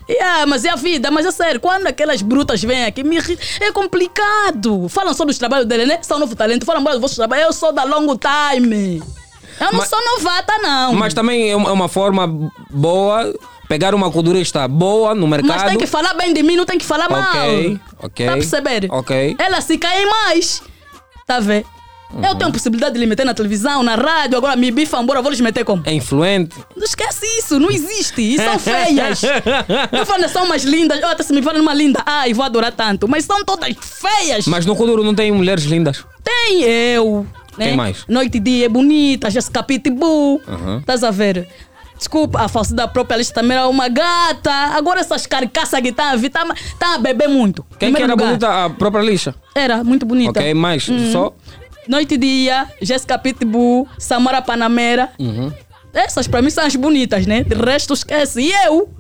yeah, mas é a vida, mas é sério. Quando aquelas brutas vêm aqui, me é complicado. Falam só dos trabalhos dele, né? São novo talento. Falam dos vossos trabalhos. Eu sou da longo time. Eu não Mas- sou novata, não. Mas também é uma é uma forma boa pegar uma kudurista boa no mercado. Mas tem que falar bem de mim, não tem que falar mal. Ok, ok. Tá a perceber? Ok. Ela se cai mais. Tá vendo? Uhum. Eu tenho possibilidade de lhe meter na televisão, na rádio, agora me bifam, embora vou lhes meter como? É influente. Não esquece isso, não existe. E são feias. Não falam são umas lindas. Até se me falam uma linda, ai, vou adorar tanto. Mas são todas feias. Mas no Kuduro não tem mulheres lindas. Tem eu. Né? Quem mais? Noite e dia é bonita, Jessica Pitbull. Uhum. Estás a ver? Desculpa, a falsidade própria lista também era uma gata. Agora essas carcaças que estão a vir, estão a beber muito. Quem que era lugar. bonita? A própria lixa. Era, muito bonita. Ok, mais Uhum. só. Noite e dia, Jessica Pitbull, Samara Panamera. Uhum. Essas pra mim são as bonitas, né? De resto, esquece. E eu?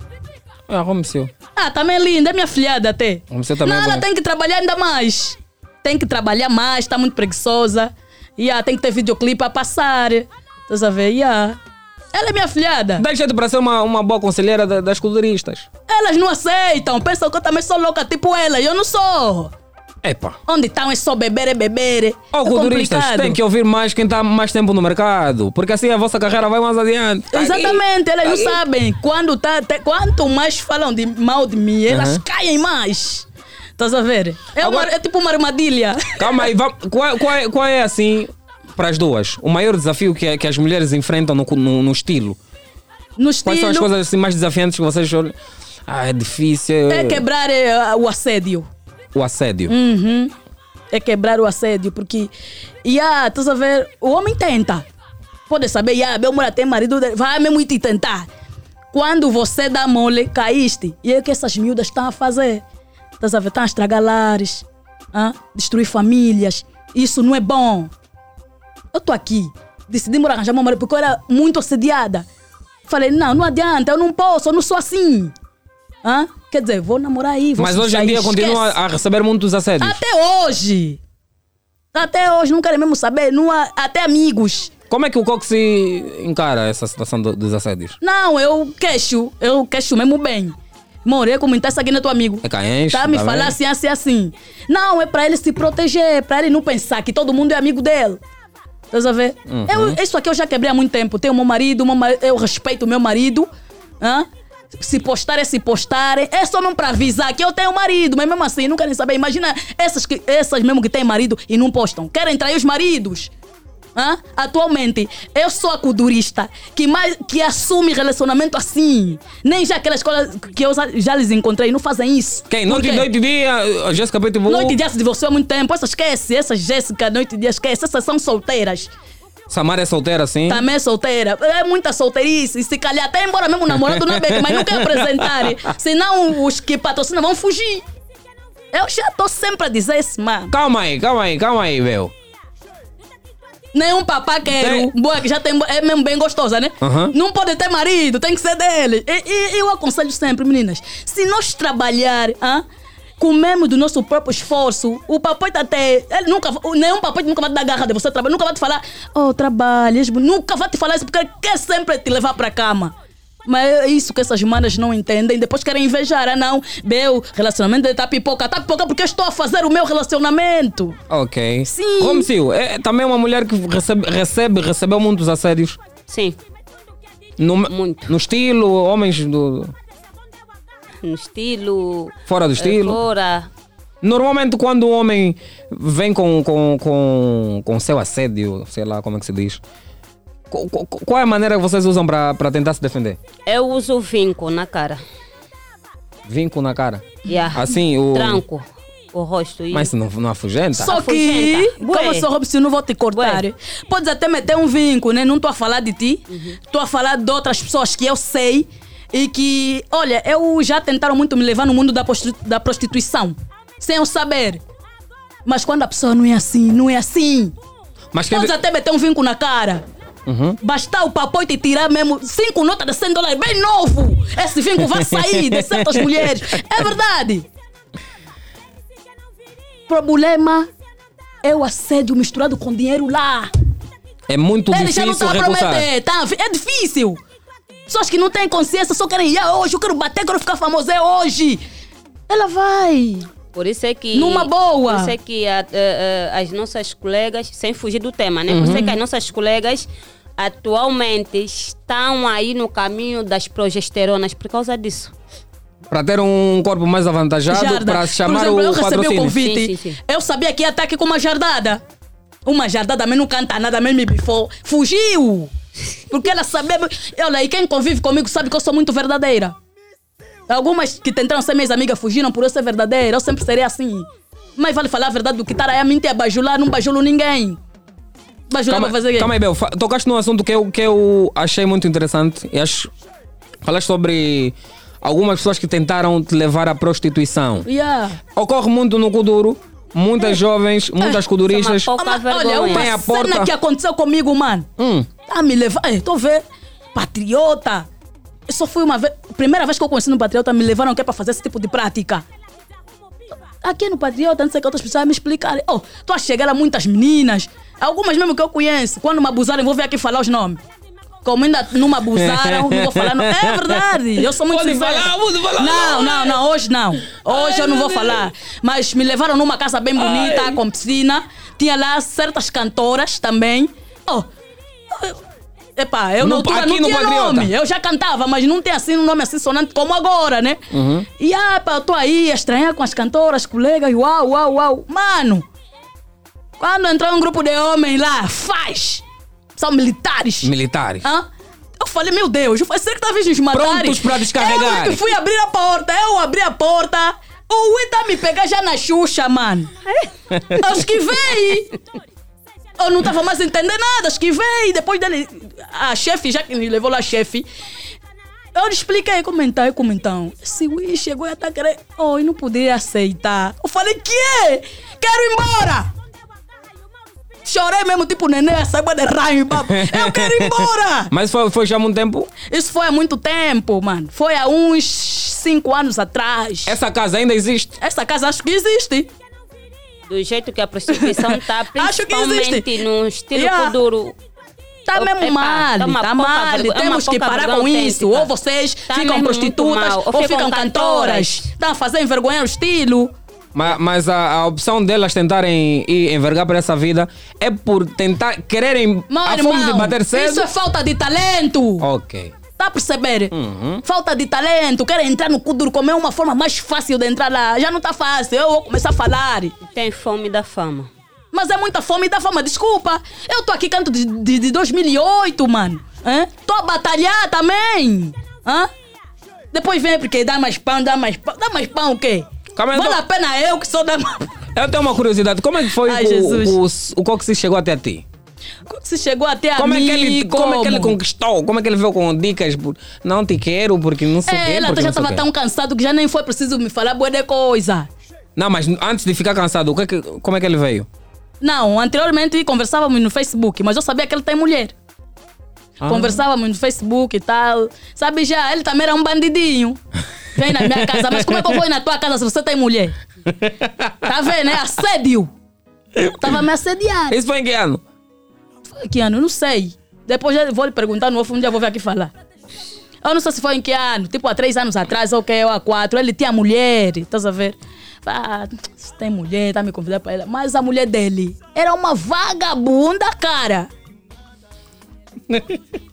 Ah, Romeu. Ah, também é linda, é minha filhada até. Você também Não, é ela tem que trabalhar ainda mais. Tem que trabalhar mais, tá muito preguiçosa. E ah, tem que ter videoclipe a passar. Estás a ver? Yeah. Ela é minha filhada. Dá jeito para ser uma, uma boa conselheira da- das kuduristas. Elas não aceitam. Pensam que eu também sou louca tipo ela. E eu não sou. Epa. Onde estão é só beber e beber. Ó, é kuduristas, complicado. tem que ouvir mais quem está mais tempo no mercado. Porque assim a vossa carreira vai mais adiante. Tá Exatamente, elas não Aí- sabem. Quando tá, te- quanto mais falam de mal de mim, elas Uhum. caem mais. Estás a ver? É, uma- Agora- é tipo uma armadilha. Calma aí, va- qual, qual é, qual é assim, para as duas, o maior desafio que, que as mulheres enfrentam no, no, no estilo? No Quais são as coisas assim, mais desafiantes que vocês olham? Ah, é difícil. é quebrar eh, o assédio. O assédio. Uhum. É quebrar o assédio, porque. E ah, estás a ver? O homem tenta. Pode saber, ah, meu mulher tem marido, vai mesmo te tentar. Quando você dá mole, caíste. E é o que essas miúdas estão a fazer. Estás a ver? Estão a estragar lares, destruir famílias. Isso não é bom. Eu tô aqui. Decidi morar arranjar meu marido porque eu era muito assediada. Falei, não, não adianta, eu não posso, eu não sou assim. Hã? Quer dizer, vou namorar aí. Vou Mas hoje em dia continua a receber muitos assédios. Até hoje. Até hoje, não querem mesmo saber. Não há, até amigos. Como é que o Cox encara essa situação do- dos assédios? Não, eu queixo. Eu queixo mesmo bem. Morei como tá aqui no teu amigo. É caenche, Tá me tá falar assim, assim, assim. Não, é pra ele se proteger, pra ele não pensar que todo mundo é amigo dele. Estás a ver? Uhum. Eu, isso aqui eu já quebrei há muito tempo. Tenho meu marido, meu eu respeito o meu marido. Hã? Se postar é se postarem. É só mesmo pra avisar que eu tenho marido. Mas mesmo assim, não querem saber. Imagina essas, que, essas mesmo que têm marido e não postam. Querem trair os maridos. Hã? Atualmente, eu sou a kudurista que, mais, que assume relacionamento assim. Nem já aquelas coisas que eu já- lhes encontrei, não fazem isso. Quem? Noite, noite e dia, a Jéssica Pitbull. Noite e dia se divorciou há muito tempo. Essa esquece, essa Jéssica, noite e dia esquece. Essas são solteiras. Samara é solteira, sim. Também é solteira. É muita solteirice. Se calhar até embora mesmo o namorado não é bem, mas não quer apresentar. Senão os que patrocinam vão fugir. Eu já tô sempre a dizer isso, mano. Calma aí, calma aí, calma aí, meu. Nenhum papá quero. Boa, que já tem, é mesmo bem gostosa, né? Aham. Não pode ter marido, tem que ser dele. E, e eu aconselho sempre, meninas, se nós trabalhar, hã? comemos do nosso próprio esforço, o papai tá até. Ele nunca, nenhum papai nunca vai te dar garra de você trabalhar, nunca vai te falar, oh, trabalhas, nunca vai te falar isso porque ele quer sempre te levar pra cama. Mas é isso que essas manas não entendem. Depois querem invejar. Ah, não. Meu relacionamento dele tá pipoca. Tá pipoca porque eu estou a fazer o meu relacionamento. Ok. Sim. Como se é também uma mulher que recebe, recebe recebeu muitos assédios. Sim. No, no estilo, homens do. No estilo. Fora do eh, estilo. Fora. Normalmente quando o homem vem com, com, com, com seu assédio, sei lá como é que se diz. Qu- qu- Qual é a maneira que vocês usam para tentar se defender? Eu uso vinco na cara. Vinco na cara. Yeah. Assim, o. Tranco. O rosto. e- Mas não, não afugenta? Só que, Afugenta. como eu sou Robson, não vou te cortar. Podes até meter um vinco, né? Não estou a falar de ti. Estou a falar de outras pessoas que eu sei e que, olha, eu já tentaram muito me levar no mundo da, da prostituição. Sem eu saber. Mas quando a pessoa não é assim, não é assim. Mas. Podes até meter um vinco na cara. Uhum. Bastar o papai te tirar mesmo cinco notas de 100 dólares, bem novo. Esse vinco vai sair de certas mulheres. É verdade. Problema é o assédio misturado com dinheiro lá. É muito Ele já não difícil a recusar. prometer, tá? É difícil. Pessoas que não têm consciência só querem ir "Ah, hoje, eu quero bater, quero ficar famoso, é hoje. Ela vai. Por isso é que. Numa boa. Por isso é que a- a- a- as nossas colegas, sem fugir do tema, né? Por isso é Uhum. que as nossas colegas atualmente estão aí no caminho das progesteronas por causa disso. Para ter um corpo mais avantajado, para chamar Por exemplo, o eu recebi patrocínio. o convite. Eu sabia que ia estar aqui com uma jardada. Uma jardada, mas não canta nada, mas me bifou. Fugiu! Porque ela sabia. Olha, e quem convive comigo sabe que eu sou muito verdadeira. Algumas que tentaram ser minhas amigas fugiram por eu ser verdadeira. Eu sempre serei assim. Mas vale falar a verdade do que estar aí a mentir, a bajular, não bajulo ninguém. Bajular Calma, pra fazer quê? calma aí, Bel. Tocaste num assunto que eu, que eu achei muito interessante. E acho. Falaste sobre algumas pessoas que tentaram te levar à prostituição. Yeah. Ocorre muito no Kuduro. Muitas jovens, muitas kuduristas. Ah, mas olha, uma Tem a cena porta. que aconteceu comigo, mano. Hum. Tá me levando. Estou vendo. Patriota. Eu só fui uma vez. Primeira vez que eu conheci no Patriota, me levaram aqui para fazer esse tipo de prática. Aqui no Patriota, não sei que outras pessoas me explicarem. Oh, tô a chegar a muitas meninas. Algumas mesmo que eu conheço. Quando me abusarem, vou vir aqui falar os nomes. Como ainda não me abusaram, não vou falar. Não. É verdade. Eu sou muito Pode sincera. falar, pode falar. Não, não, não. Hoje não. Hoje eu não vou falar. Mas me levaram numa casa bem bonita, com piscina. Tinha lá certas cantoras também. Oh, Epá, eu No- na altura aqui não tinha Patriota. nome. Eu já cantava, mas não tem assim um nome assim sonante como agora, né? Uhum. E ah, pá, eu tô aí a estranhar com as cantoras, colegas, uau, uau, uau. Mano, quando entrou um grupo de homens lá, faz! São militares. Militares. Hã? Eu falei, meu Deus, eu falei, será que talvez nos matarem? Prontos pra descarregar. Eu que fui abrir a porta, eu abri a porta. O Ita me pegar já na Xuxa, mano. Eu esquivei. Eu não tava mais entendendo nada, esquivei. Depois dele, a chefe, já que me levou lá, a chefe, eu lhe expliquei como então, como então. Esse Wii chegou e até querer. Oh, eu não podia aceitar. Eu falei, que? Quero ir embora! Chorei mesmo, tipo neném, essa água de raio, papo. Eu quero ir embora! Mas foi, foi já há muito tempo. Isso foi há muito tempo, mano. Foi há uns cinco anos atrás. Essa casa ainda existe. Essa casa acho que existe. Do jeito que a prostituição que principalmente existe. no estilo Yeah. Kuduro. Tá mesmo mal, tá tá mal. vergo- uma Temos que parar vergonha com isso. autêntica. Ou vocês Tá ficam prostitutas, mal. ou, ficam cantoras. Estão a fazer envergonhar o estilo. Mas, mas a, a opção delas tentarem ir envergar para essa vida é por tentar quererem Meu a fome de bater cedo. isso é falta de talento. Ok. Tá a perceber? Uhum. Falta de talento. Querem entrar no Kuduro como é uma forma mais fácil de entrar lá. Já não tá fácil. Eu vou começar a falar. Tem fome da fama. Mas é muita fome e dá fama, desculpa. Eu tô aqui canto de, de, de 2008, mano. Hã? Tô a batalhar também. Hã? Depois vem porque dá mais pão, dá mais pão. Dá mais pão o quê? Calma vale então- a pena eu que sou da... Eu tenho uma curiosidade. Como é que foi Ai, o, o, o Coxy chegou até ti? Como que você chegou até a Como é, mim? que ele, como é que ele como? conquistou? Como é que ele veio com dicas? Não te quero porque não sei o. É, ela porque já não sei o tava quê. tão cansado que já nem foi preciso me falar boa de coisa. Não, mas antes de ficar cansado, que é que- como é que ele veio? Não, anteriormente conversávamos no Facebook, mas eu sabia que ele tem mulher. Ah. Conversávamos no Facebook e tal. Sabe já, ele também era um bandidinho. Vem na minha casa, mas como é que eu vou ir na tua casa se você tem mulher? Tá vendo, é assédio. Tava me assediando. Isso foi em que ano? Foi que ano? Não sei. Depois eu vou lhe perguntar no outro um dia eu vou vir aqui falar. Eu não sei se foi em que ano, tipo há três anos atrás ou que ou há quatro. Ele tinha mulher, estás a ver? Ah, se tem mulher, tá me convidando para ela. Mas a mulher dele era uma vagabunda, cara.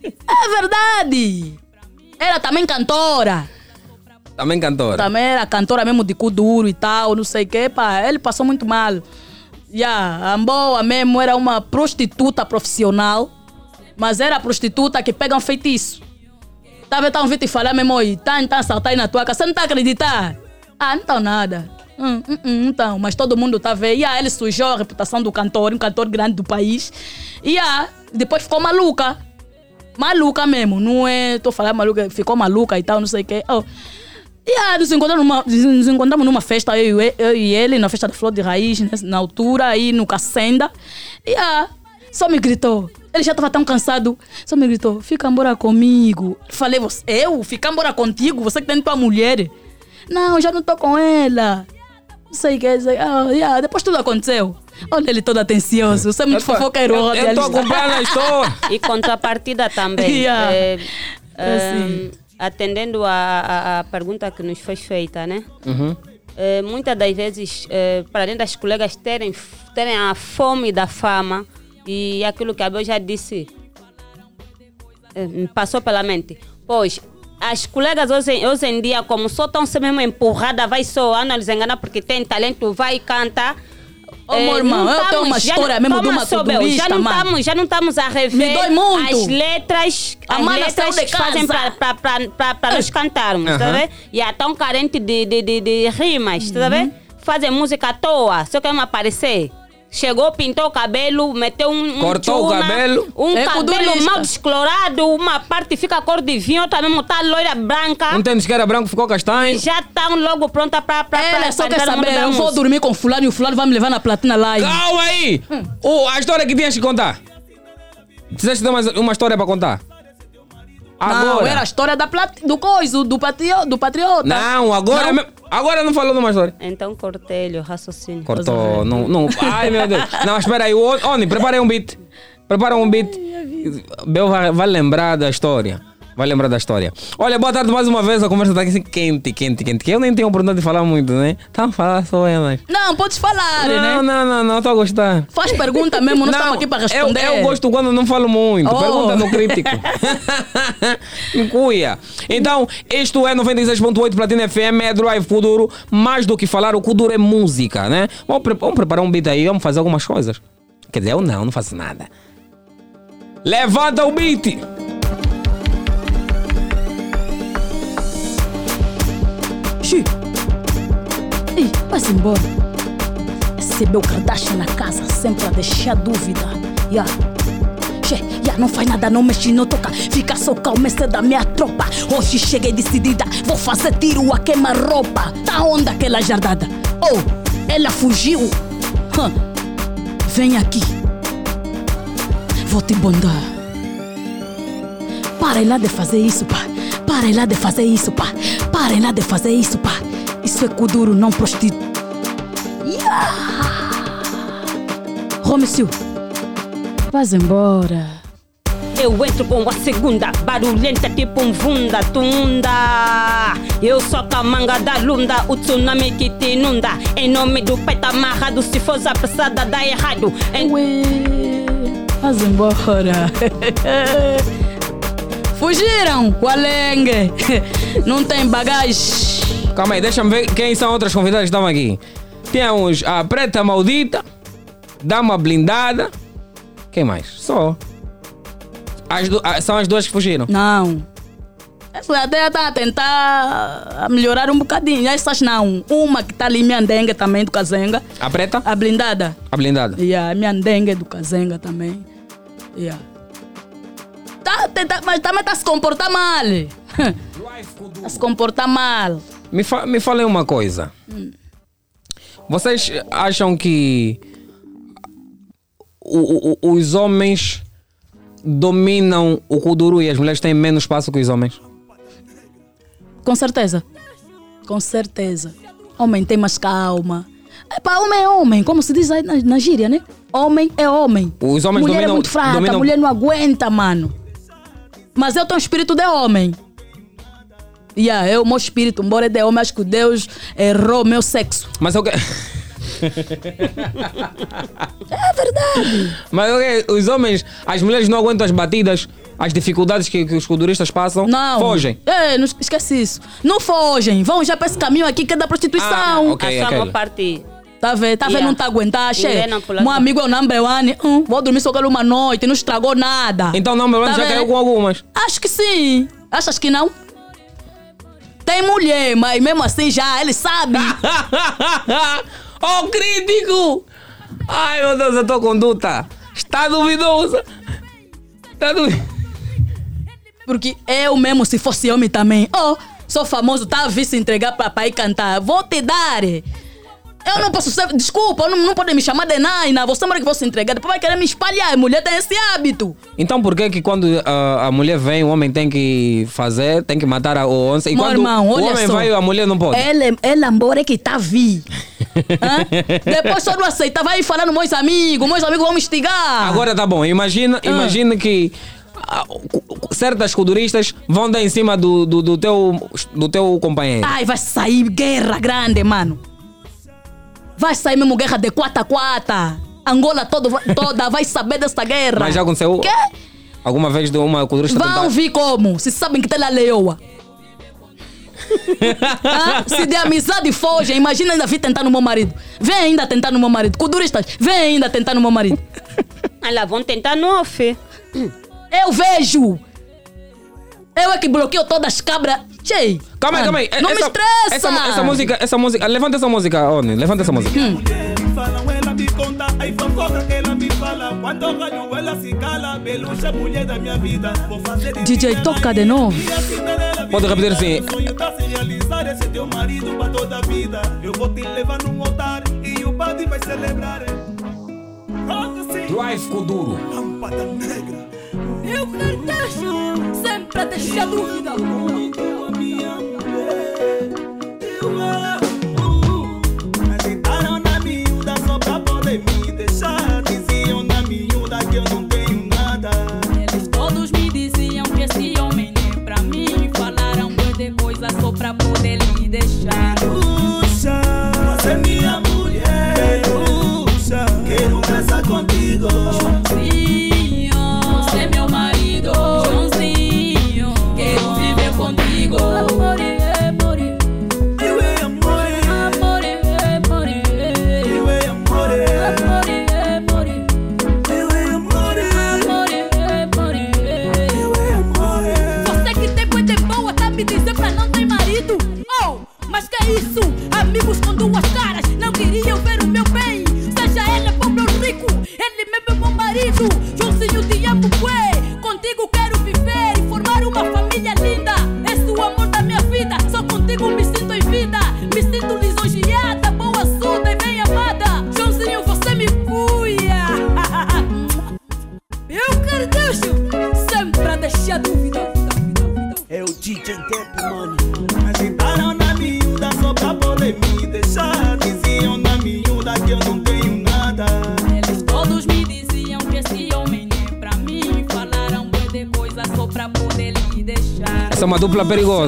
É verdade. Era também cantora. Também cantora. Também era cantora mesmo de cu duro e tal, não sei o quê. Pá, ele passou muito mal. Yeah, a Amboa mesmo era uma prostituta profissional, mas era a prostituta que pega um feitiço. Tava tão vindo te falar mesmo, oi, tá, tá, saltar aí na tua casa, você não tá a acreditar? Ah, não tá nada. Hum, hum, hum, então, mas todo mundo tá vendo. E aí ele sujou a reputação do cantor, um cantor grande do país. E aí, depois ficou maluca. Maluca mesmo, não é. Tô falando maluca, ficou maluca e tal, não sei o quê. Oh. E aí, nos encontramos numa, nos encontramos numa festa, eu, e- eu e ele, na festa da Flor de Raiz, né, na altura, aí no Cacenda. E aí, só me gritou. Ele já estava tão cansado. Só me gritou, fica embora comigo. Falei, você, eu? Ficar embora contigo? Você que tem tua mulher? Não, já não tô com ela. Não sei o que. sei- Ah, yeah, Depois tudo aconteceu. Olha ele todo atencioso. Você é muito Eu fofoqueiro. eu- eu tô a história. E contrapartida também. Yeah. eh, É assim. Atendendo a pergunta que nos foi feita, né? Uhum. Eh, muitas das vezes, eh, para além das colegas terem, terem a fome da fama e aquilo que a Bel já disse, me passou pela mente. Pois, as colegas hoje, hoje em dia, como só estão sendo mesmo empurradas, vai só, ah, não eles enganam porque tem talento, vai e canta. Ô, meu irmão, eu tenho uma história mesmo de uma culturista, já não mano. estamos Já não estamos a rever Me dói muito. as letras, A as letras que fazem para nós cantarmos, tá Aham. vendo? E é tão carente de, de, de, de rimas, tá vendo? Fazem música à toa, só querem aparecer. Chegou, pintou o cabelo, meteu um. um Cortou o tchuna, cabelo. Um É cabelo mal descolorado, uma parte fica cor de vinho, outra mesmo tá loira branca. Um tênis que era branco ficou castanho. Já estão logo pronta para. pra, Ela pra, só pra quer saber, eu vou dormir com fulano e o fulano vai me levar na platina lá. Calma aí! O- a história que tinhas que contar. Precisaste ter mais uma história para contar? Não, Agora. era a história da plat... do coiso, do, patrio... do patriota. Não, agora Não. me- Agora não falou numa história. Então cortei o raciocínio. Cortou, não, não. Ai meu Deus. Não, espera aí. O- Oni, prepara aí um beat. Prepara um beat. Bel vai, vai lembrar da história. Vai lembrar da história. Olha, boa tarde mais uma vez. A conversa tá aqui assim, quente, quente, quente. Que eu nem tenho oportunidade de falar muito, né? Tá a falar só elas. Não, podes falar, Não, né? não, não, não, tô a gostar. Faz pergunta mesmo, nós estamos aqui para Eu, responder. eu gosto quando não falo muito. Oh. Pergunta no crítico. Cuia. Então, isto é 96.8 Platina FM, é Drive Kuduro. Mais do que falar, o Kuduro é música, né? Vamos, vamos preparar um beat aí, vamos fazer algumas coisas. Quer dizer, eu não, não faço nada. Levanta o beat! Vai-se embora. Esse meu Kardashian na casa, sempre a deixar dúvida. Ya. Che, ya, não faz nada, não mexe, não toca. Fica só calma, esse é da minha tropa. Hoje cheguei decidida, vou fazer tiro a queima-roupa. Tá onde aquela jardada? Oh, ela fugiu. Hã. Vem aqui. Vou te bondar. Parem lá de fazer isso, pá. Parem lá de fazer isso, pá. Parem lá de fazer isso, pá. Isso é kuduro, não prostituto. Yeah! Romeu, Vaz embora. Eu entro com a segunda, barulhenta tipo um vunda, tunda. Eu sou a manga da lunda, o tsunami que te inunda. Em nome do pai tá amarrado, se for apressada dá errado. Em... Vaz embora. Fugiram, Qualengue. Não tem bagagem. Calma aí, deixa-me ver quem são outras convidadas que estão aqui. Temos a Preta Maldita. Dama blindada. Quem mais? Só. As du- ah, são as duas que fugiram. Não. Essa até está a tentar melhorar um bocadinho. Essas não. Uma que está ali, minha dengue também do Kazenga. A preta? A blindada. A blindada. Yeah, minha dengue do Kazenga também. Yeah. Tá, tenta- mas também está a se comportar mal. Está a se comportar mal. Me, fa me falem uma coisa. Vocês acham que o- o- os homens dominam o Kuduru e as mulheres têm menos espaço que os homens? Com certeza. Com certeza. Homem tem mais calma. Epá, homem é homem, como se diz aí na, na gíria, né? Homem é homem. Os homens mulher dominam- é muito fraca, dominam- mulher não aguenta, mano. Mas eu tenho espírito de homem. Yeah, eu, meu espírito, embora é de homem, acho que Deus errou meu sexo. Mas eu que... É verdade. Mas ok, os homens, as mulheres não aguentam as batidas, as dificuldades que, que os kuduristas passam. Não. Fogem. É, não esquece isso. Não fogem. Vão já para esse caminho aqui que é da prostituição. Ah, ok, É só ok. uma parte. Tá vendo? Tá vendo? Yeah. Não tá aguentar, che. Mulher não pula Meu assim. amigo é o number one. Hum, vou dormir só com ele uma noite, não estragou nada. Então não, meu Tá já vendo? caiu com algumas. Acho que sim. Achas que não? Tem mulher, mas mesmo assim já, ele sabe. oh, crítico! Ai, meu Deus, a tua conduta está duvidosa. Está duvidosa. Porque eu mesmo, se fosse homem também, oh, sou famoso, tá a vir se entregar pra, ir cantar. Vou te dar. Eu não posso ser. Desculpa, não, não podem me chamar de Naina. Você mora que vou se entregar. Depois vai querer me espalhar. A mulher tem esse hábito. Então por que que quando ah, a mulher vem, o homem tem que fazer, tem que matar a, o onça? E Meu quando irmão, o homem só. vai, a mulher não pode? Ele, ele embora que tá vi. Depois só não aceita, vai falar nos meus amigos, meus amigos vão me instigar. Agora tá bom, imagina, Ah. imagina que ah, certas kuduristas vão dar em cima do, do, do teu, do teu companheiro. Ai, vai sair guerra grande, mano. Vai sair mesmo guerra de quata a quata. Angola todo, toda vai saber dessa guerra. Mas já aconteceu Quê? alguma vez de uma kudurista Vão tentar... vir como? Se sabem que tem lá leoa. Hã? Se de amizade fogem, imagina ainda vir tentar no meu marido. Vem ainda tentar no meu marido. Kuduristas, vem ainda tentar no meu marido. Olha, vão tentar no off. Eu vejo. Eu é que bloqueio todas as cabras. Tchei. Calma aí, calma aí. Não essa, me estressa. Essa, essa música, essa música, levanta essa música, Oni, levanta essa música. falam, ela me conta, aí fofoca que ela me fala. Quando eu ganho, ela se cala. Beluxa, mulher da minha vida. Vou fazer de DJ, toca de novo. Pode repetir. O sonho se realizar, esse teu marido pra toda a vida. Eu vou te levar num altar o padre vai celebrar. Roda assim. Drive Kuduro. Lâmpada negra. Eu cartacho, sempre a deixar dúvida. Agitaram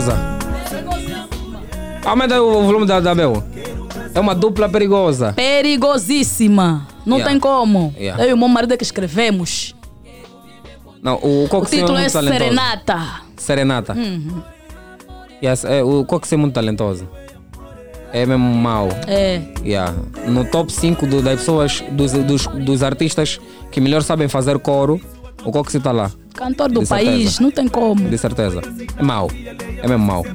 perigosa. Aumenta o volume da, da Bel. É uma dupla perigosa. Perigosíssima. Não Yeah. tem como. Yeah. Eu e o meu marido é que escrevemos. Não, o é título é muito talentoso. Serenata. Serenata. Uhum. Yes, é, o Cox é muito talentoso. É mesmo mau. É. Yeah. No top 5 do, das pessoas, dos, dos, dos artistas que melhor sabem fazer coro, o qual que você tá lá? Cantor do De país, certeza. não tem como. De certeza. É mau. É mesmo mau.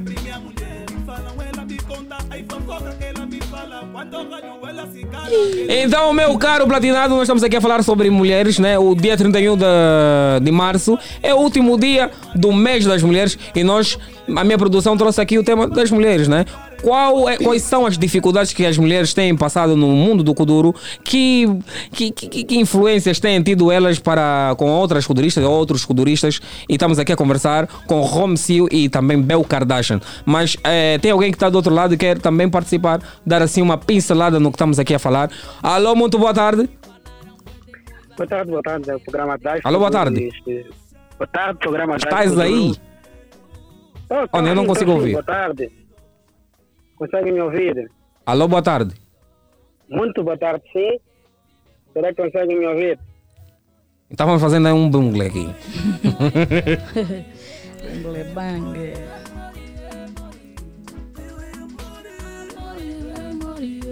Então, meu caro platinado, nós estamos aqui a falar sobre mulheres, né? O dia 31 de, de março é o último dia do mês das mulheres e nós, a minha produção trouxe aqui o tema das mulheres, né? Qual é- quais são as dificuldades que as mulheres têm passado no mundo do Kuduro? Que, que, que, que influências têm tido elas para com outras kuduristas ou outros kuduristas? E estamos aqui a conversar com Rom Sil e também Bel Kardashian. Mas eh, tem alguém que está do outro lado e quer também participar, dar assim uma pincelada no que estamos aqui a falar. Alô, muito boa tarde. Boa tarde, boa tarde. É o programa das. Alô, boa tarde. Boa tarde, programa das. Estás aí? Oh, Olha, eu não consigo sim. ouvir. Boa tarde. Consegue me ouvir? Alô, boa tarde. Muito boa tarde, sim. Será que consegue me ouvir? Estávamos fazendo aí um bungle aqui. Bangle, bangle.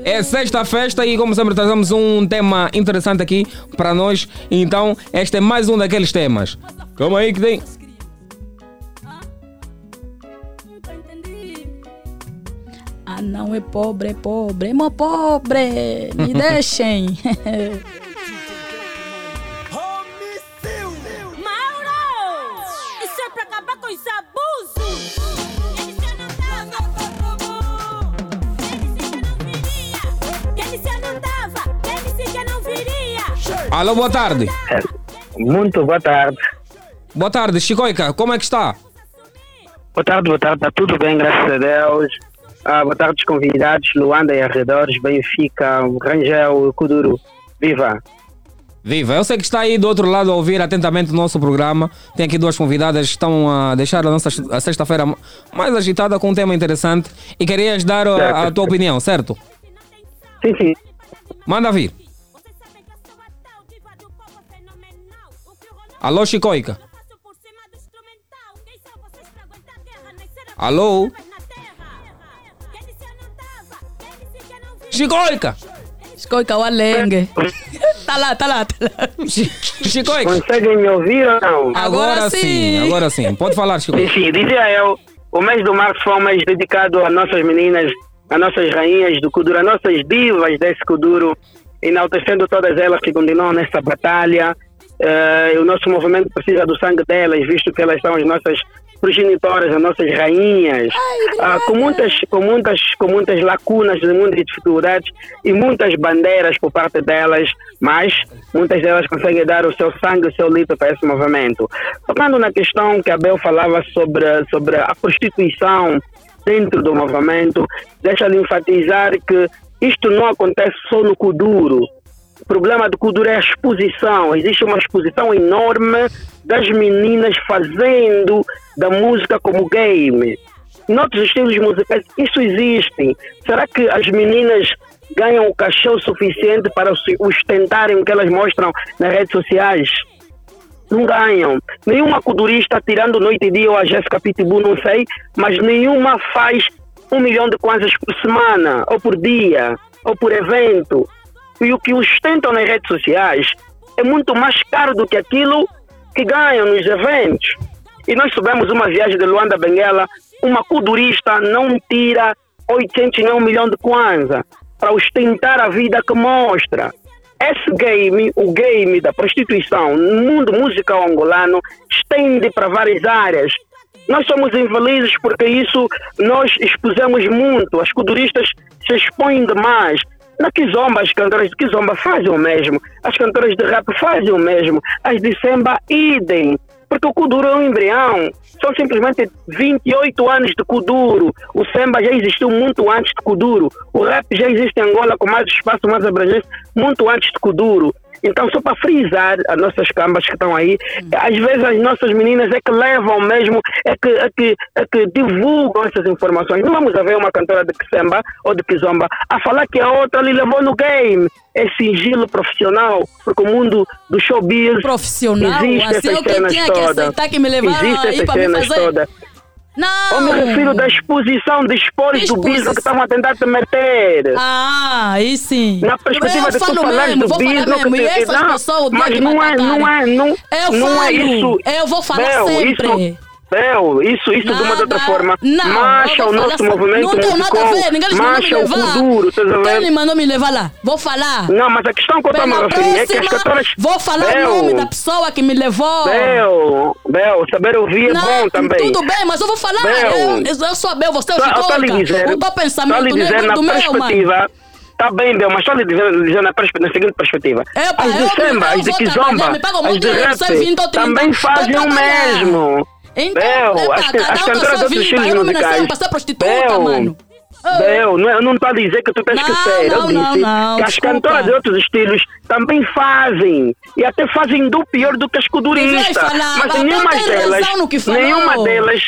É sexta festa e como sempre trazemos um tema interessante aqui para nós. Então, este é mais um daqueles temas. Calma aí que tem. Ah, não é pobre, é pobre, é mó pobre. Me deixem. Mauro! Isso é? Alô, boa tarde. Muito boa tarde. Boa tarde, Chicoica, como é que está? Boa tarde, boa tarde. Está tudo bem, graças a Deus. Ah, boa tarde, convidados. Luanda e arredores, Benfica, Rangel, Kuduro. Viva! Viva, eu sei que está aí do outro lado a ouvir atentamente o nosso programa. Tem aqui duas convidadas que estão a deixar a nossa a sexta-feira mais agitada com um tema interessante e querias dar a, a tua opinião, certo? Sim, sim. Manda vir. Alô, Chicoica. Alô? Chicoica! Chicoica, o alengue. tá lá, tá lá, tá lá. Chicoica. Conseguem me ouvir ou não? Agora sim, agora sim. Pode falar, Chicoica. Sim, sim, dizia eu, o mês do março foi um mês dedicado às nossas meninas, às nossas rainhas do Kuduro, às nossas divas desse Kuduro, enaltecendo todas elas que continuam nessa batalha. Eh, o nosso movimento precisa do sangue delas, visto que elas são as nossas progenitoras, as nossas rainhas, Ah, com, muitas, com, muitas, com muitas lacunas, muitas dificuldades e muitas bandeiras por parte delas, mas muitas delas conseguem dar o seu sangue, o seu litro para esse movimento. Tocando na questão que a Bel falava sobre, sobre a prostituição dentro do movimento, deixa-lhe enfatizar que isto não acontece só no Kuduro. Problema do Kuduro é a exposição. Existe uma exposição enorme das meninas fazendo da música como game. Em outros estilos musicais, isso existe. Será que as meninas ganham o cachê o suficiente para ostentarem o que elas mostram nas redes sociais? Não ganham. Nenhuma kudurista, tirando Noite e Dia ou a Jéssica Pitbull, não sei, mas nenhuma faz um milhão de kwanzas por semana, ou por dia, ou por evento. E o que ostentam nas redes sociais é muito mais caro do que aquilo que ganham nos eventos. E nós soubemos uma viagem de Luanda Benguela, uma kudurista não tira 800 nem um milhão de kwanza para ostentar a vida que mostra. Esse game, o game da prostituição no mundo musical angolano, estende para várias áreas. Nós somos infelizes porque isso nós expusemos muito. As kuduristas se expõem demais. Na Kizomba, as cantoras de Kizomba fazem o mesmo. As cantoras de rap fazem o mesmo. As de Semba, idem. Porque o Kuduro é um embrião. São simplesmente 28 anos de Kuduro. O Semba já existiu muito antes de Kuduro. O rap já existe em Angola com mais espaço, mais abrangência, muito antes de Kuduro. Então, só para frisar as nossas cambas que estão aí, às vezes as nossas meninas é que levam mesmo, é que, é que, é que divulgam essas informações. Não vamos ver uma cantora de Kisemba ou de Kizomba a falar que a outra lhe levou no game. É sigilo profissional, porque o mundo do showbiz. Profissional? Existe Assim, eu que tinha que todas. aceitar que me levaram Existe aí para me não! Eu me refiro da exposição de esporos do bisno que estavam a tentar te meter. Ah, aí sim. Na perspectiva eu de tu falar do bisno que te... Essas não, pessoas, mas é, não é, não é, não, eu não é falo, é isso. Eu vou falar sempre. Bel, Isso, isso nada, de uma outra forma. Não, marcha o nosso movimento não tem nada a ver. Ninguém marcha o futuro. Quem me mandou me levar lá? Vou falar. Não, mas a questão que eu estou a referindo é que as cantoras... Vou falar Bel, o nome da pessoa que me levou. Bel, Bel, saber ouvir é não, é bom também. Tudo bem, mas eu vou falar. Bel, eu, eu sou a Bel, você é o tá, Chicoca. Tá o teu tá pensamento não é do meu, mano. Tá bem, Bel, mas só lhe dizendo, na, na seguinte perspectiva. Epa, as de samba, as de kizomba, as de rap, então também fazem o mesmo. Então, Bel, né, epa, as, cada as um cantoras sua vida, eu não me nasci para ser prostituta, Bel, mano. Ah. Bel, não, é, eu não estou a dizer que tu tens não, que ser. Não, eu não, disse não, que desculpa. as cantoras de outros estilos também fazem. E até fazem do pior do que as coduristas. Mas nenhuma delas, nenhuma delas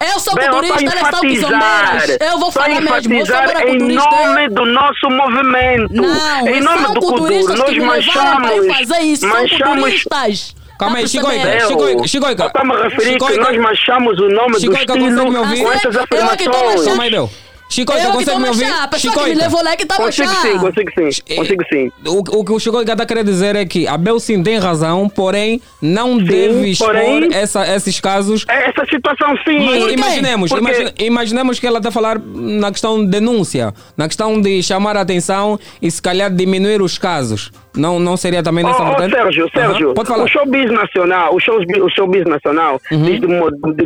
eu sou Bem, culturista, elas são pisombeiras. Eu vou falar mesmo. Eu sou em nome do nosso movimento. Não, em nome são do culturistas Kudur, nós que manchamos, fazer isso. Manchamos, são culturistas. Calma aí, Chicoica, Chicoica, Chicoica. Eu estava referir que nós machamos o nome Chicoica, do estilo me ouvir? com essas é afirmações. Calma aí, meu. Chicoica, eu é consegue me ouvir? A pessoa Chicoica. que me levou lá é que tá Consigo sim, consigo sim. Consigo sim. O, que o Chicoica está querendo dizer é que a Bel sim tem razão, porém não deve expor porém, esses casos. Essa situação sim. Imaginemos, imaginemos que ela está a falar na questão de denúncia, na questão de chamar a atenção e se calhar diminuir os casos. Não, não seria também nessa oh. Oh, Sérgio, Sérgio, uhum. pode falar. o showbiz nacional, o, shows, o showbiz nacional, uhum. desde,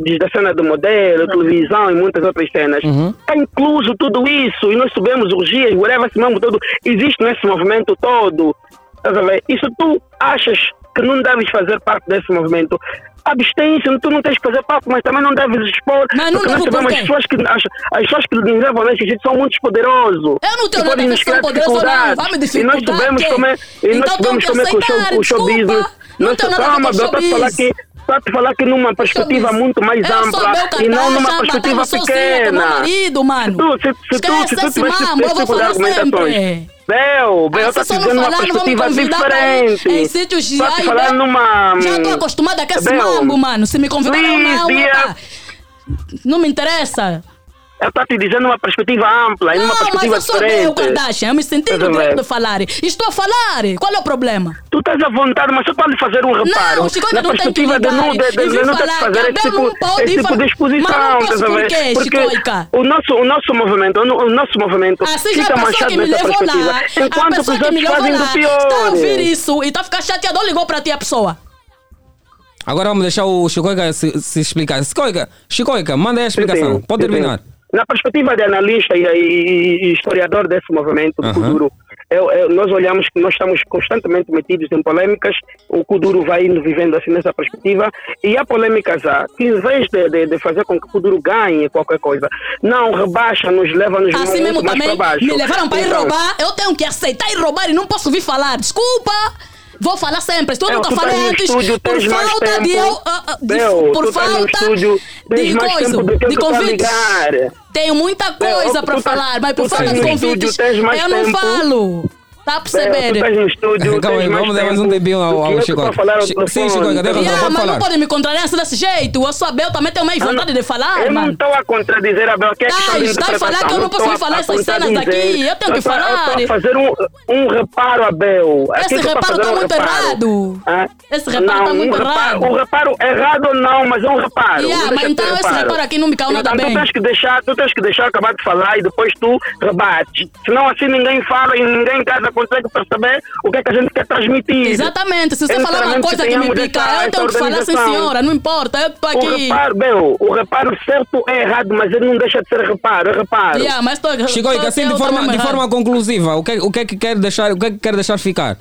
desde a cena do modelo, uhum. televisão e muitas outras cenas, uhum. está incluso tudo isso, e nós subimos orgias, whatever, esse mambo todo, existe nesse movimento todo, estás a ver? Isso tu achas que não deves fazer parte desse movimento, abstém-se, tu não tens que fazer papo mas também não deves expor. Mas não devo por quê? As pessoas que, as, as que nos levam jeito são muito poderosos. Eu não tenho nada a ver com a não. Vai me dificultar. E nós tivemos também, é- e então, nós também com o show, o show business. Não, não tenho nada a ver com o show business. Está te falar que numa perspectiva muito mais ampla e não numa perspectiva pequena. Marido, mano. Se tu, se, se tu, se tu tivesse mamo, esse tipo de argumentações. Sempre. Bel, Bel, ah, te dando uma perspectiva diferente. Em sítios já, tá falar falando numa... Já estou hum, acostumada com esse mambo, mano. Se me convidaram, não, não, não me interessa. Eu estou te dizendo uma perspectiva ampla, não, uma perspectiva mas eu sou eu, Kardashian. Eu me senti no direito de falar. Estou a falar. Qual é o problema? Tu estás à vontade, mas só pode fazer um reparo. Não, Chico, na não perspectiva de não, de, de, de não falar, fazer esse tipo, esse tipo de exposição. Mas não porquê, Porque Chicoica? o nosso, o nosso movimento, o nosso movimento assim, fica manchado nessa perspectiva. Lá, enquanto os outros fazem do pior. Está a ouvir isso e está a ficar chateado. Não Ligou para ti a pessoa. Agora vamos deixar o Chicoica se, se explicar. Chicoica, Chicoica, manda aí a explicação. Pode terminar. Na perspectiva de analista e, e, e historiador desse movimento do uhum. Kuduro, é eu, eu, é nós olhamos que nós estamos constantemente metidos em polêmicas, o Kuduro vai indo vivendo assim nessa perspectiva, e há polêmicas há, que em vez de, de, de fazer com que o Kuduro ganhe qualquer coisa, não, rebaixa, nos leva nos assim mesmo mais também, para baixo. Me levaram para então, ir roubar, eu tenho que aceitar e roubar e não posso vir falar, desculpa! Vou falar sempre. Se tu não tá falando antes, ah, por falta de eu. Ah, ah, por falta de coisa, de convite. Tenho muita coisa para falar, mas por falta de convites, eu não falo. Tá a perceber? É, tá no estúdio, Calma aí, vamos dar mais um debil ao, ao Chico. Sim, Chico, cadê a razão? Mas falar. não podem me contrariar assim desse jeito. Eu sou Abel, também tenho mais vontade ah, de falar. Eu mano. não estou a contradizer Abel. Que é ah, tá, está a falar que eu não posso me falar essas cenas aqui. Eu tenho que falar. Eu fazer um, reparo, Abel. É tá esse reparo está muito errado. Esse reparo está muito errado. O reparo errado não, mas é um reparo. Mas então esse reparo aqui não me caiu então, nada bem. Tu tens que deixar acabar de falar e depois tu rebates. Senão assim ninguém fala e ninguém casa consegue perceber o que é que a gente quer transmitir. Exatamente. Se você falar uma coisa que me pica, eu tenho que falar sim senhora, não importa, eu estou aqui. O reparo, meu, o reparo certo é errado, mas ele não deixa de ser reparo, é reparo. Yeah, mas tô, Chico, tô, assim de forma, de forma conclusiva, o que, é- o que é que quer deixar, o que é que quer deixar ficar?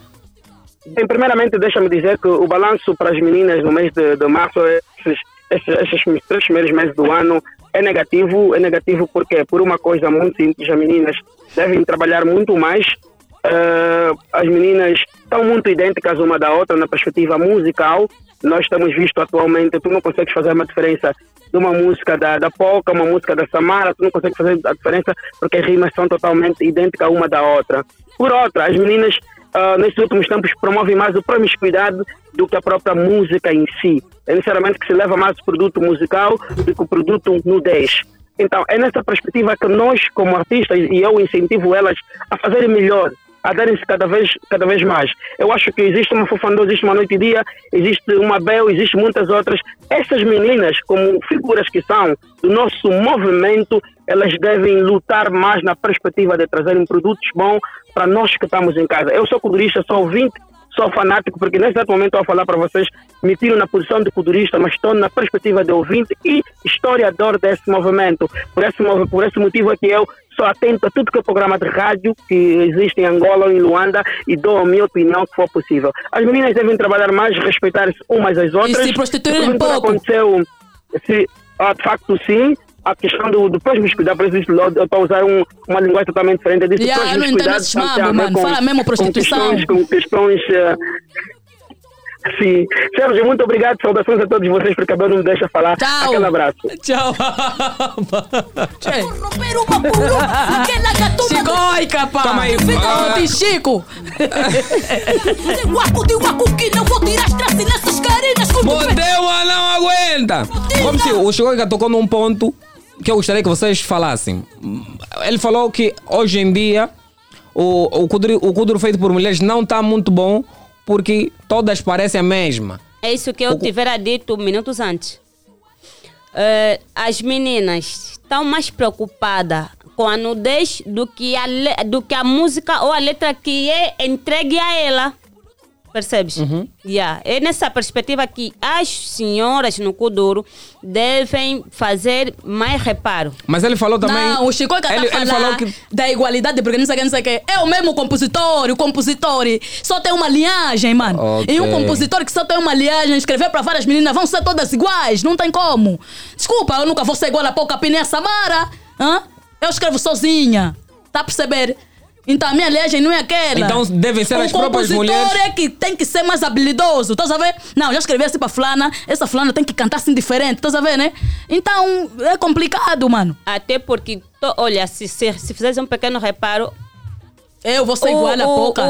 Bem, primeiramente, deixa-me dizer que o balanço para as meninas no mês de, de março, esses, esses, esses três primeiros meses do ano, é negativo. É negativo porque, por uma coisa muito simples, as meninas devem trabalhar muito mais Uh, as meninas estão muito idênticas uma da outra na perspectiva musical. Nós estamos visto atualmente, tu não consegues fazer uma diferença de uma música da, da polca, uma música da Samara, tu não consegues fazer a diferença porque as rimas são totalmente idênticas uma da outra. Por outra, as meninas uh, nesses últimos tempos promovem mais o promiscuidade do que a própria música em si. É necessariamente que se leva mais o produto musical do que o produto nudez. Então, é nessa perspectiva que nós, como artistas, e eu incentivo elas a fazerem melhor, a darem-se cada vez, cada vez mais. Eu acho que existe uma Fofandô, existe uma Noite e Dia, existe uma Bel, existe muitas outras. Essas meninas, como figuras que são do nosso movimento, elas devem lutar mais na perspectiva de trazerem produtos bons para nós que estamos em casa. Eu sou culturista, sou ouvinte, sou fanático, porque nesse exato momento eu a falar para vocês, me tiro na posição de culturista, mas estou na perspectiva de ouvinte e historiador desse movimento. Por esse, por esse motivo é que eu sou atento a tudo que é programa de rádio que existe em Angola ou em Luanda e dou a minha opinião que for possível. As meninas devem trabalhar mais, respeitar-se umas às outras. se prostituírem porventura pouco. aconteceu, se, ah, de facto sim, a questão do, do promiscuidade, por isso eu estou a usar um- uma linguagem totalmente diferente. Eu disse Yeah, eu não entendo promiscuidade, a mambo, mano. com- Fala mesmo com prostituição. questões- Com questões eh, Sim. Sérgio, muito obrigado. Saudações a todos vocês, porque a Bel não me deixa falar. Tchau. Aquele abraço. Tchau. Chicoica, pá. Calma aí, Fica o Chico. Modelo não aguenta! Como se o Chicoica tocou num ponto que eu gostaria que vocês falassem. Ele falou que hoje em dia o, o, kuduro, o kuduro feito por mulheres não está muito bom porque todas parecem a mesma. É isso que eu tivera dito minutos antes. Eh, as meninas estão mais preocupadas com a nudez do que a, le- do que a música ou a letra que é entregue a ela. Percebes? Yeah. É nessa perspectiva que as senhoras no Kuduro devem fazer mais reparo. Mas ele falou também. Não, o Chico está ele, a ele falar falou que da igualdade, porque não sei o que, não sei o que. É o mesmo compositor, o compositor só tem uma linhagem, mano. Ok. E um compositor que só tem uma linhagem, escrever para várias meninas, vão ser todas iguais, não tem como. Desculpa, eu nunca vou ser igual a pouca nem a Samara. Hã? Eu escrevo sozinha, tá a perceber? Então a minha linhagem não é aquela. Então devem ser o as próprias compositor mulheres. é que tem que ser mais habilidoso, estás a ver? Não, já escrevi assim pra fulana, essa fulana tem que cantar assim diferente, estás a ver, né? Então é complicado, mano. Até porque, to- olha, se, se, se fizeres um pequeno reparo. Eu vou ser igual a Poca.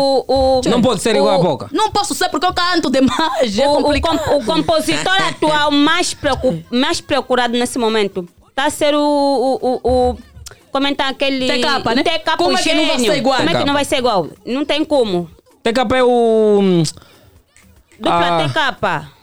Não pode ser igual a Poca. Não posso ser porque eu canto demais. É o, o, complicado. com- o compositor atual mais, preocu- mais procurado nesse momento está a ser o. o, como é tá aquele. TK, né? TK Como é que não vai ser igual? Como é que TK. não vai ser igual? Não tem como. TKP é o. Dupla Ah. TK.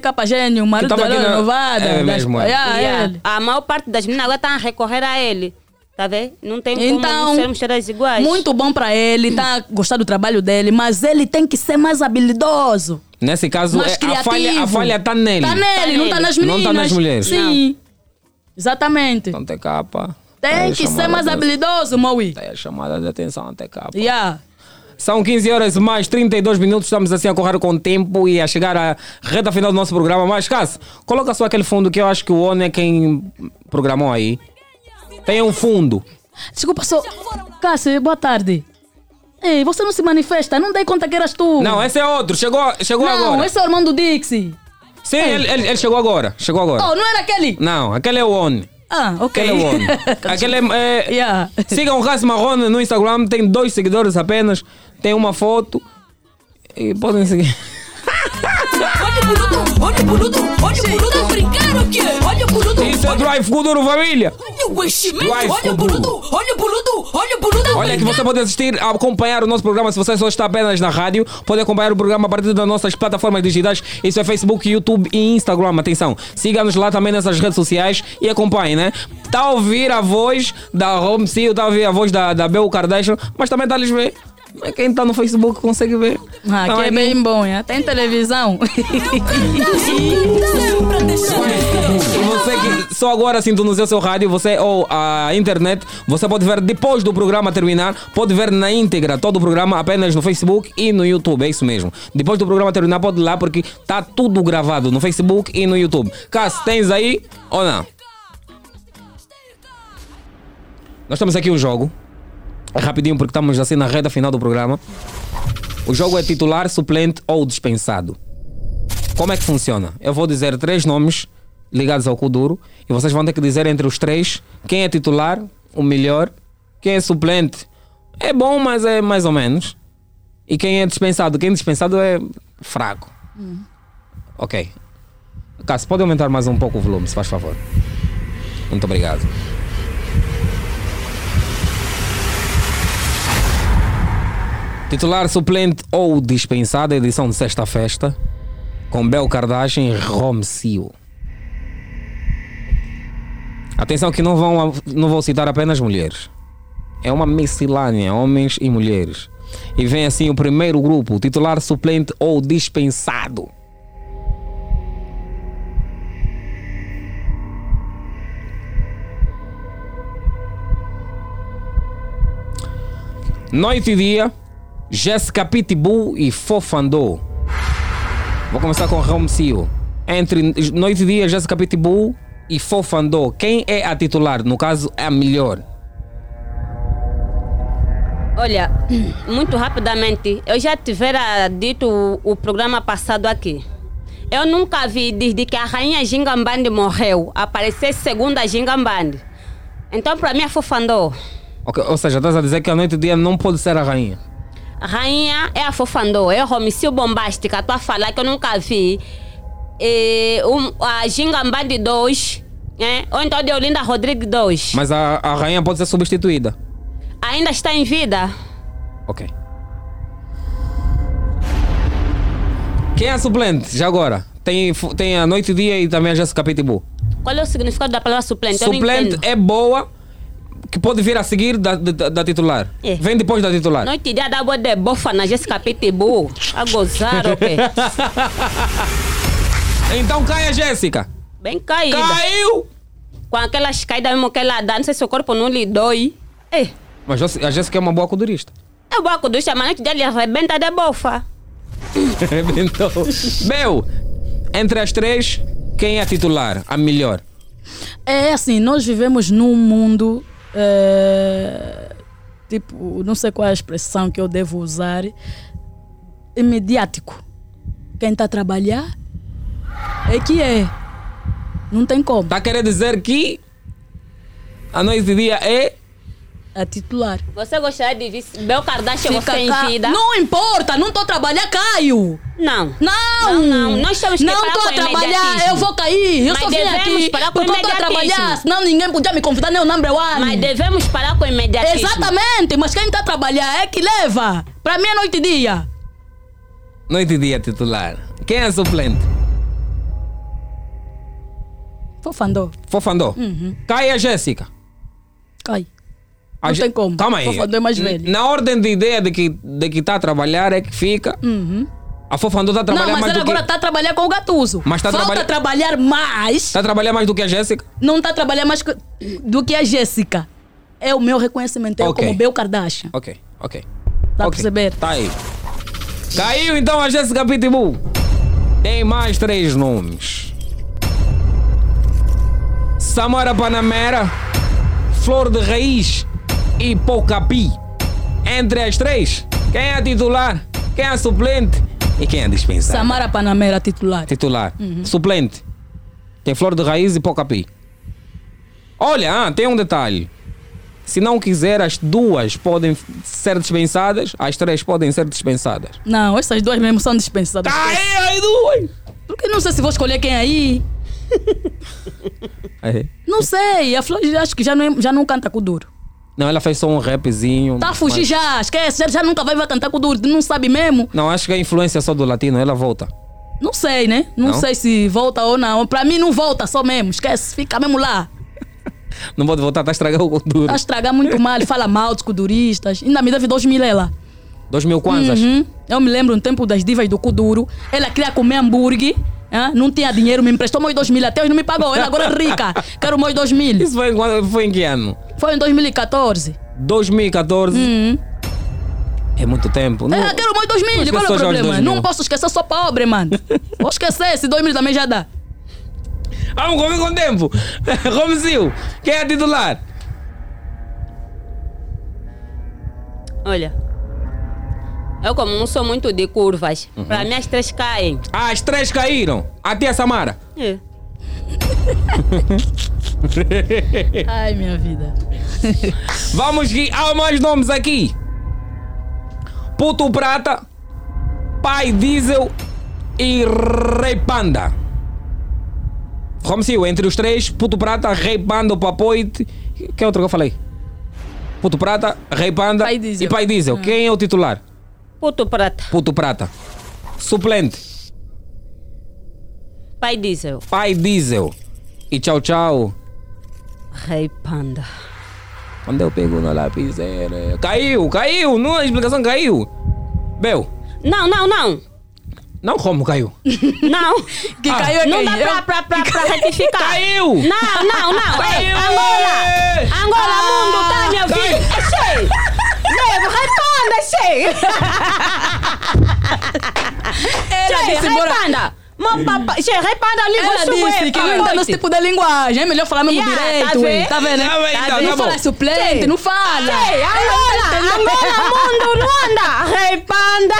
TK gênio, marido da renovada. É mesmo, é. Yeah, Yeah. ele. A maior parte das meninas agora estão a recorrer a ele. Tá vendo? Não tem como Então, não sermos todas iguais. Muito bom pra ele, tá a gostar do trabalho dele, mas ele tem que ser mais habilidoso. Nesse caso, mais é- a falha, a falha tá nele. Tá nele, não tá nas Não meninas. tá nas mulheres. Sim. Exatamente. Então, TK. Tem que ser mais habilidoso, Maui. É chamada de atenção, TK. Yeah. São 15 horas mais 32 minutos, estamos assim a correr com o tempo e a chegar à reta final do nosso programa. Mas, Cássio, coloca só aquele fundo que eu acho que o ONU é quem programou aí. Tem um fundo. Desculpa, só. Cássio, boa tarde. Ei, você não se manifesta, não dei conta que eras tu. Não, esse é outro, chegou, chegou não, agora. esse é o irmão do Dixie. Sim, ele, ele- ele chegou agora, chegou agora. Oh, não era aquele? Não, aquele é o ONU. Ah, ok. Aquele é ONU. Aquele é... é Yeah. Sigam o Cássio Marrone no Instagram, tem dois seguidores apenas, tem uma foto e podem seguir. Olha o boludo, olha o boludo, olha o boludo brincar o quê? Olha o boludo. Isso é Drive Futuro Família. Olha o enchimento, olha o boludo, olha o boludo, olha o. Olha que você pode assistir, acompanhar o nosso programa se você só está apenas na rádio. Pode acompanhar o programa a partir das nossas plataformas digitais. Isso é Facebook, YouTube e Instagram. Atenção, siga-nos lá também nessas redes sociais e acompanhe, né? Está a ouvir a voz da Home CEO, está a ouvir a voz da, da Bel Kardashian, mas também está a lhes ver. Quem está no Facebook consegue ver. Ah, Então, que é aqui- bem bom, né? Tem televisão. Você que só agora sintonizou seu rádio, você ou a internet, você pode ver depois do programa terminar, pode ver na íntegra todo o programa apenas no Facebook e no YouTube, é isso mesmo. Depois do programa terminar, pode ir lá porque está tudo gravado no Facebook e no YouTube. Cássio, tens aí ou não? Nós temos aqui um jogo. É rapidinho porque estamos assim na reta final do programa. O jogo é titular, suplente ou dispensado. Como é que funciona? Eu vou dizer três nomes ligados ao Kuduro e vocês vão ter que dizer entre os três quem é titular, o melhor, quem é suplente. É bom, mas é mais ou menos. E quem é dispensado? Quem é dispensado é fraco. Ok. Cássio, pode aumentar mais um pouco o volume, se faz favor. Muito obrigado. Titular suplente ou dispensado, edição de Sexta Festa, com Bel Kardashian e Romcio. Atenção que não vão, não vou citar apenas mulheres. É uma miscelânea, homens e mulheres. E vem assim o primeiro grupo, titular suplente ou dispensado. Noite e dia, Jéssica Pitbull e Fofandô. Vou começar com Romcio. Entre noite e dia, Jéssica Pitbull e Fofandô. Quem é a titular? No caso, é a melhor. Olha, muito rapidamente, eu já tivera dito o, o programa passado aqui. Eu nunca vi desde que a rainha Gingambandi morreu aparecer segunda Gingambandi. Então, para mim, é Fofandô. Ok, Ou seja, estás a dizer que a noite e dia não pode ser a rainha. Rainha é a Fofandô, é homicídio bombástica. Estou a falar que eu nunca vi eh, um, a Gingambandi 2, né? ou então a Deolinda Rodrigues 2. Mas a, a rainha pode ser substituída. Ainda está em vida. Ok. Quem é a suplente? Já agora. Tem, tem a noite e dia e também a Jéssica Pitbull. Qual é o significado da palavra suplente? Suplente é boa, que pode vir a seguir da, da, da titular. É. Vem depois da titular. Noite e dia da boa de bofa na Jéssica Pitbull. A gozar, ok? Então cai a Jéssica. Bem caída. Caiu! Com aquelas caídas mesmo que ela dá, não sei se o corpo não lhe dói. É, Mas a Jéssica é uma boa codurista. é boa ducha, mas noite dele arrebenta de bofa. Arrebentou. Bel, entre as três, quem é a titular? A melhor. É assim, nós vivemos num mundo. Eh, tipo, não sei qual é a expressão que eu devo usar. Imediático. Quem está a trabalhar é que é. Não tem como. Tá querendo dizer que a noite dia é. A titular. Você gostaria de ver Bel Kardashian Fica você em cá. vida? Não importa, não estou a trabalhar, caio. Não. Não, Não, não, nós temos que Não estou a trabalhar, eu vou cair. Eu Mas só vim aqui parar com porque eu estou a trabalhar, senão ninguém podia me convidar nem o number one. Mas devemos parar com o imediatismo. Exatamente, mas quem está a trabalhar é que leva. Para mim é noite e dia. Noite e dia titular. Quem é suplente? Fofandô. Fofandô. Uhum. Cai a Jéssica. Cai. A Não Jé- tem como. Calma aí. Fofandô é mais velho. Na ordem de ideia de que de que está a trabalhar é que fica. Uhum. A Fofandô está a Não, trabalhar mas mais ele do agora que. está a trabalhar com o Gatuso. Mas tá Falta trabalha- trabalhar mais. Está a trabalhar mais do que a Jéssica? Não está a trabalhar mais que- do que a Jéssica. É o meu reconhecimento. Eu Ok. como Bel Kardashian. Ok, ok. Tá a Ok, perceber? Tá aí. Caiu então a Jéssica Pitbull. Tem mais três nomes: Samara Panamera, Flor de Raiz e Poucapi. Entre as três, quem é titular, quem é suplente e quem é a dispensada? Samara Panamera titular. Titular. Uhum. Suplente. Tem Flor de Raiz e Poucapi. Olha, ah, tem um detalhe. Se não quiser, as duas podem ser dispensadas, as três podem ser dispensadas. Não, essas duas mesmo são dispensadas. Tá aí, aí duas! Porque não sei se vou escolher quem aí. Não sei. A Flor acho que já não, já não canta com o duro. Não, ela fez só um rapzinho. Tá a fugir mas- já. Esquece. Já, já nunca vai, vai cantar com o duro. Não sabe mesmo. Não, acho que a influência é só do latino, ela volta. Não sei, né? Não, Não? sei se volta ou não. Pra mim não volta só mesmo. Esquece. Fica mesmo lá. Não pode voltar, tá a estragar o cultura. Tá a estragar muito mal. Ele fala mal dos kuduristas. Ainda me deve dois mil ela. Dois mil kwanzas. Uhum. Eu me lembro no tempo das divas do Kuduro. Ela queria comer hambúrguer. Hã? Não tinha dinheiro, me emprestou mais dois mil. Até hoje não me pagou. Ela agora é rica. Quero mais dois mil. Isso foi em, foi em que ano? Foi em 2014. 2014. É muito tempo. Não, Uhum. É, quero mais dois não mil. Qual é o problema? 2000. Não posso esquecer, sou pobre, mano. Vou esquecer, esse dois mil também já dá. Vamos comer com tempo. Romzil, quem é titular? Olha, eu como não sou muito de curvas, Uhum. para mim as três caem. As três caíram. Até a Samara. É. Ai, minha vida. Vamos que há mais nomes aqui. Puto Prata, Pai Diesel e Rei Panda. Como se eu, entre os três, Puto Prata, Rei Panda, o Papoite. Que outro que eu falei? Puto Prata, Rei Panda e Pai Diesel. Quem é o titular? Puto Prata. Puto Prata. Suplente, Pai Diesel. Pai Diesel. E tchau, tchau. Rei Panda. Quando eu pego na lapiseira. Caiu, caiu, não a explicação caiu. Bel, Não, não, não. não como caiu. Não. Que Ah. caiu é Não dá pra, pra, pra, pra retificar. Caiu! Não, não, não. Ei, Caiu! Angola! Angola, Ah, mundo, tá me ouvindo? É é cheio! Ela Cheio, disse, bora- responda! Meu papai, cheio, responda a língua Ela disse que não entende esse tipo de linguagem. É melhor falar mesmo Yeah, direito. tá vendo? Tá vendo? Tá bem, então, não tá fala suplente, não fala. Cheio, Angola! Angola, mundo, Luanda! Rei Panda!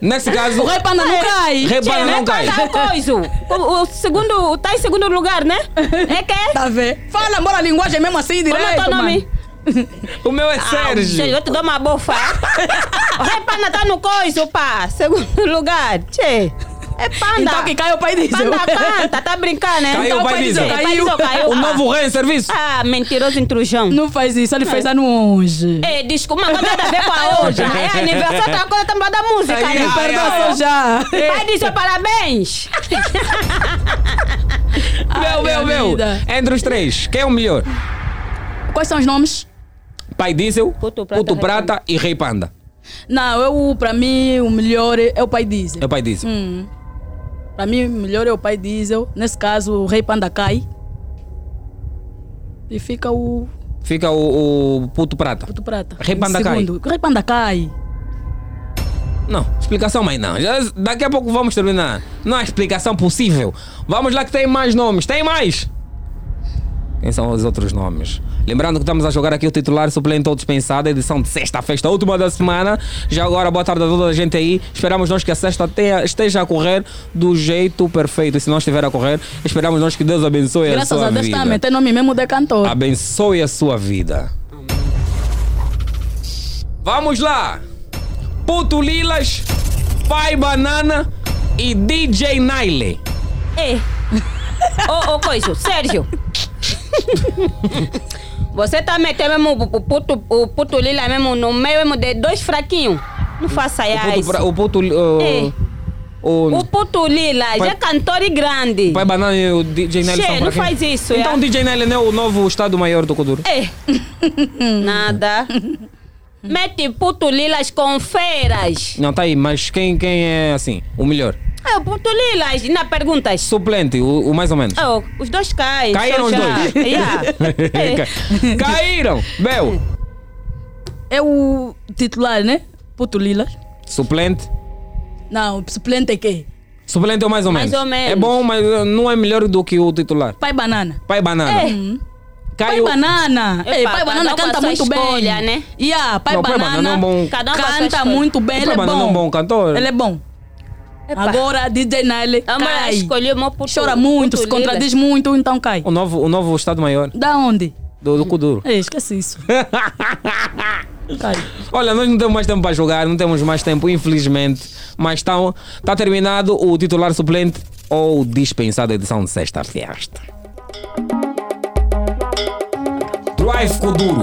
Nesse caso. O rei panda não cai. Rei Panda não cai. Rei Panda é o coiso. O, o segundo, tá em segundo lugar, né? É que? Tá vendo? Fala, bora a linguagem mesmo assim direito. Como é teu nome? O meu é Ah, Sérgio. eu te dou uma bofa. o rei panda tá no coiso, pá. Segundo lugar. Tchê. É panda. Então que cai o pai diesel. Panda canta, tá brincando, né? Caiu o pai diesel. É, pai diesel caiu. O Ah. novo rei em serviço. Ah, mentiroso intrujão. Não faz isso, ele fez ano hoje. É, desculpa, coisa nada a ver com a hoje. É aniversário, outra coisa também da música. Aí, né? ai, Perdoa ai. já. Pai diesel, parabéns. Meu, meu, minha meu. vida. Entre os três, quem é o melhor? Quais são os nomes? Pai Diesel, Puto Prata, Puto Rei Prata e Rei Panda. Não, eu, pra mim, o melhor é é o pai diesel. É o Pai Diesel. Hum. Pra mim, o melhor é o pai diesel. Nesse caso, o rei panda cai. E fica o Fica o, o Puto Prata. Puto Prata. Rei Panda cai. rei panda cai. Não, explicação mais não. Já, daqui a pouco vamos terminar. Não há explicação possível. Vamos lá que tem mais nomes. Tem mais? Quem são os outros nomes? Lembrando que estamos a jogar aqui o titular suplente ou dispensado, edição de sexta-feira, última da semana. Já agora, boa tarde a toda a gente aí. Esperamos nós que a sexta tenha- esteja a correr do jeito perfeito. E se não estiver a correr, esperamos nós que Deus abençoe a Graças sua a Deus vida. também. Tem nome mesmo de cantor. Abençoe a sua vida. Vamos lá! Puto Lilas, Pai Banana e DJ Nile. Ei. Ô, ô, coisa, Sérgio. Você tá metendo mesmo o, o puto, o puto lila mesmo no meio mesmo de dois fraquinhos. Não faça O isso. pra- o puto uh, Ei. o, O puto lila Pai- já é cantor e grande. Pai Banana e o DJ Nile Che, são não faz isso, Então é? o DJ Nile não é o novo Estado Maior do Kuduro. É. Nada. Mete puto lilas com feiras. Não, tá aí, mas quem, quem é assim? O melhor? É, o puto lilas, na perguntas. Suplente, o, o mais ou menos. Oh, os dois caem. Caíram os já. dois. Yeah. É. Ca- Caíram! Bel, É o titular, né? Puto Lila. suplente. Não, suplente é quem? Suplente é o mais ou Mais menos. ou menos. É bom, mas uh, não é melhor do que o titular. Pai Banana. Pai Banana. É. Pai Caiu. Banana. Ei, Pai cada Banana canta muito escolha, bem. né? Yeah, Pai Não, Pai Banana, Banana é um bom- um canta muito bem. Ele Pai é Banana é um bom cantor. Ele é bom. Epa. Agora, DJ Nile A cai. escolheu puto Chora muito, se contradiz muito, então cai. O novo, o novo Estado Maior Da onde? do, do Kuduro. Ei, esquece isso. Cai. Olha, nós não temos mais tempo para jogar, não temos mais tempo, infelizmente. Mas está tá terminado o titular suplente ou dispensado edição de sexta-feira. Drive Kuduro.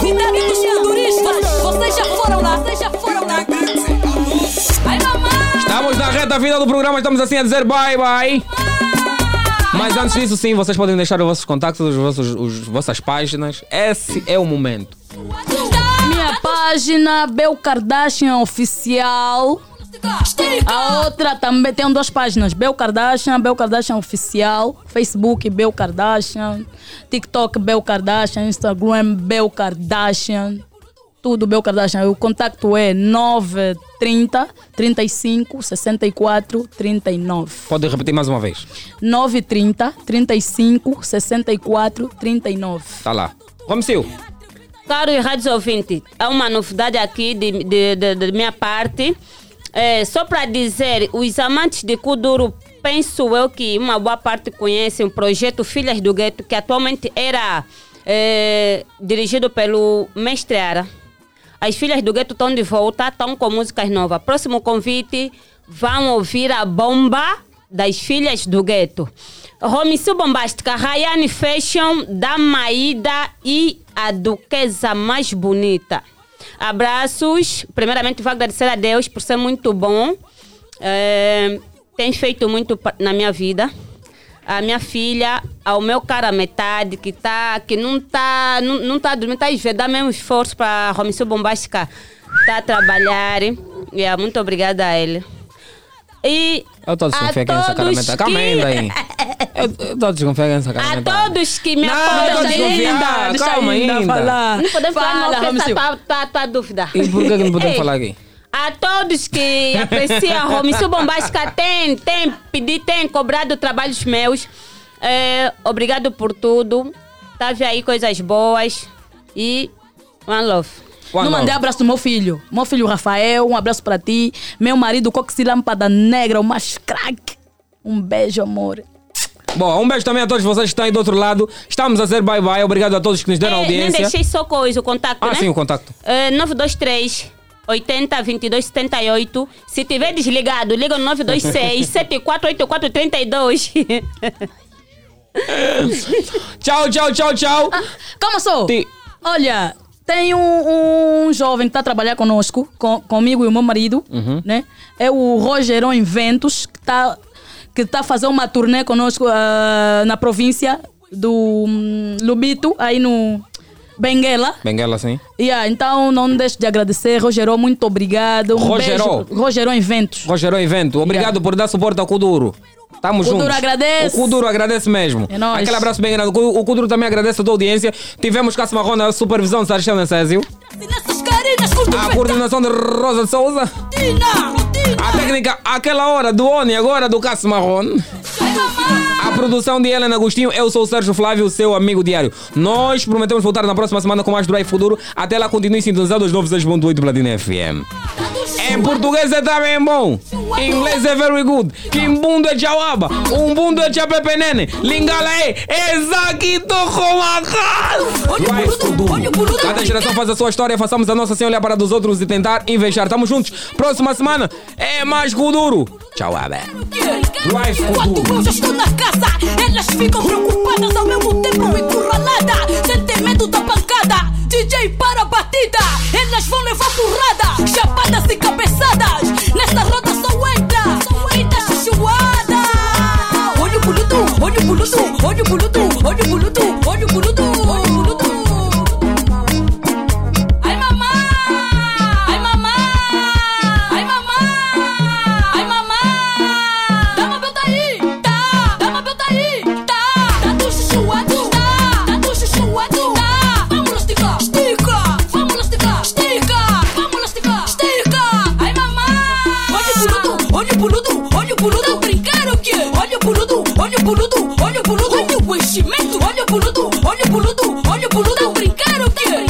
Cidade dos futuristas. Vocês já foram lá, vocês já foram reta final do programa, estamos assim a dizer bye bye. Mas antes disso, sim, vocês podem deixar os vossos contactos, os vossos, os vossas páginas. Esse é o momento. Minha página, Bel Kardashian Oficial. A outra também tem duas páginas, Bel Kardashian, Bel Kardashian Oficial, Facebook Bel Kardashian, TikTok Bel Kardashian, Instagram Bel Kardashian, tudo Bel Kardashian. O contato é 930 35 64 39. Pode repetir mais uma vez. 930 35 64 39. Tá lá. Romsil, Caro rádios ouvintes, há uma novidade aqui de, de, de- de minha parte. É, só para dizer, os amantes de Kuduro, penso eu que uma boa parte conhecem o projeto Filhas do Gueto, que atualmente era é, dirigido pelo Mestre Ara. As filhas do gueto estão de volta, estão com músicas novas. Próximo convite, vão ouvir a bomba das filhas do gueto. Romissu Bombástica, Rayane Fashion, da Maída e a Duquesa mais bonita. Abraços. Primeiramente, vou agradecer a Deus por ser muito bom. É, tem feito muito na minha vida. A minha filha, ao meu cara metade, que, tá, que não tá, não, não tá dormindo, tá a dar mesmo esforço para Romissu Bombástica tá a trabalhar. E é, muito obrigada a ele. E Eu estou a desconfiar a que é essa todos carameta. Calma que- aí. Eu estou a desconfiar que é essa A todos que me Não, apoiam. desconfiada. deixa Calma ainda ainda. falar. Não podemos falar, Fala, não, porque Romissu. essa tua, tua, tua dúvida. E por que que não podemos falar aqui? A todos que apreciam a Romissu Bombástica, tem, tem pedido, tem cobrado trabalhos meus. É, obrigado por tudo. Tá vendo aí coisas boas. E one love. Não mandei abraço do meu filho. Meu filho Rafael, um abraço pra ti. Meu marido Coxi Lâmpada Negra, o mais craque. Um beijo, amor. Bom, um beijo também a todos vocês que estão aí do outro lado. Estamos a dizer bye-bye. Obrigado a todos que nos deram É, nem audiência. deixei só coisa, o contato, Ah, né? sim, o contacto. É, 923 80 22 78. Se tiver desligado, liga no 926 7484 32. Tchau, tchau, tchau, tchau. Calma só. Olha, tem um, um jovem que está a trabalhar conosco, com, comigo e o meu marido, Uhum. né? É o Rogerão Inventos, que está que tá a fazer uma turnê conosco ah, na província do hum, Lubito, aí no Benguela. Benguela, sim. Yeah, então não deixe de agradecer, Rogerão, muito obrigado. Um Rogeró. beijo. Rogerão Inventos. Rogeró Evento, obrigado por dar suporte ao Kuduro. Tamo Kuduro juntos. agradece. O Kuduro agradece mesmo. É nóis. Aquele abraço bem grande. O Ku- O Kuduro também agradece a tua audiência. Tivemos Cássio Marrom na supervisão de Sarchel Necésio. A coordenação de Rosa de Souza. A técnica, aquela hora do Oni, agora do Cássio Marrom. A produção de Helena Agostinho, eu sou o Sérgio Flávio, seu amigo diário. Nós prometemos voltar na próxima semana com mais Drive Futuro. Até lá, continue sintonizado aos 96.8 Platina FM. Em português é também bom. Em inglês é very good. Kimbundo é chauaba. Umbundo é chapepenene. Lingala é Exaquito Futuro. Cada geração faz a sua história. Façamos a nossa sem olhar para dos outros e tentar investir. Estamos juntos. Próxima semana é mais Kuduro. Tchau, Enquanto eu já estou na casa, elas ficam preocupadas ao mesmo tempo encurralada. Sentem medo da pancada. DJ para a batida, elas vão levar porrada. Chapadas e cabeçadas, nesta roda só entra. Grita chuchuada. Olho boludo, olho boludo, olho boludo, olho boludo, olho boludo, boludo, olho boludo, olho boludo. Olha o enchimento, olho boludo, olho boludo, olho boludo. Brincar o quê? Brincar o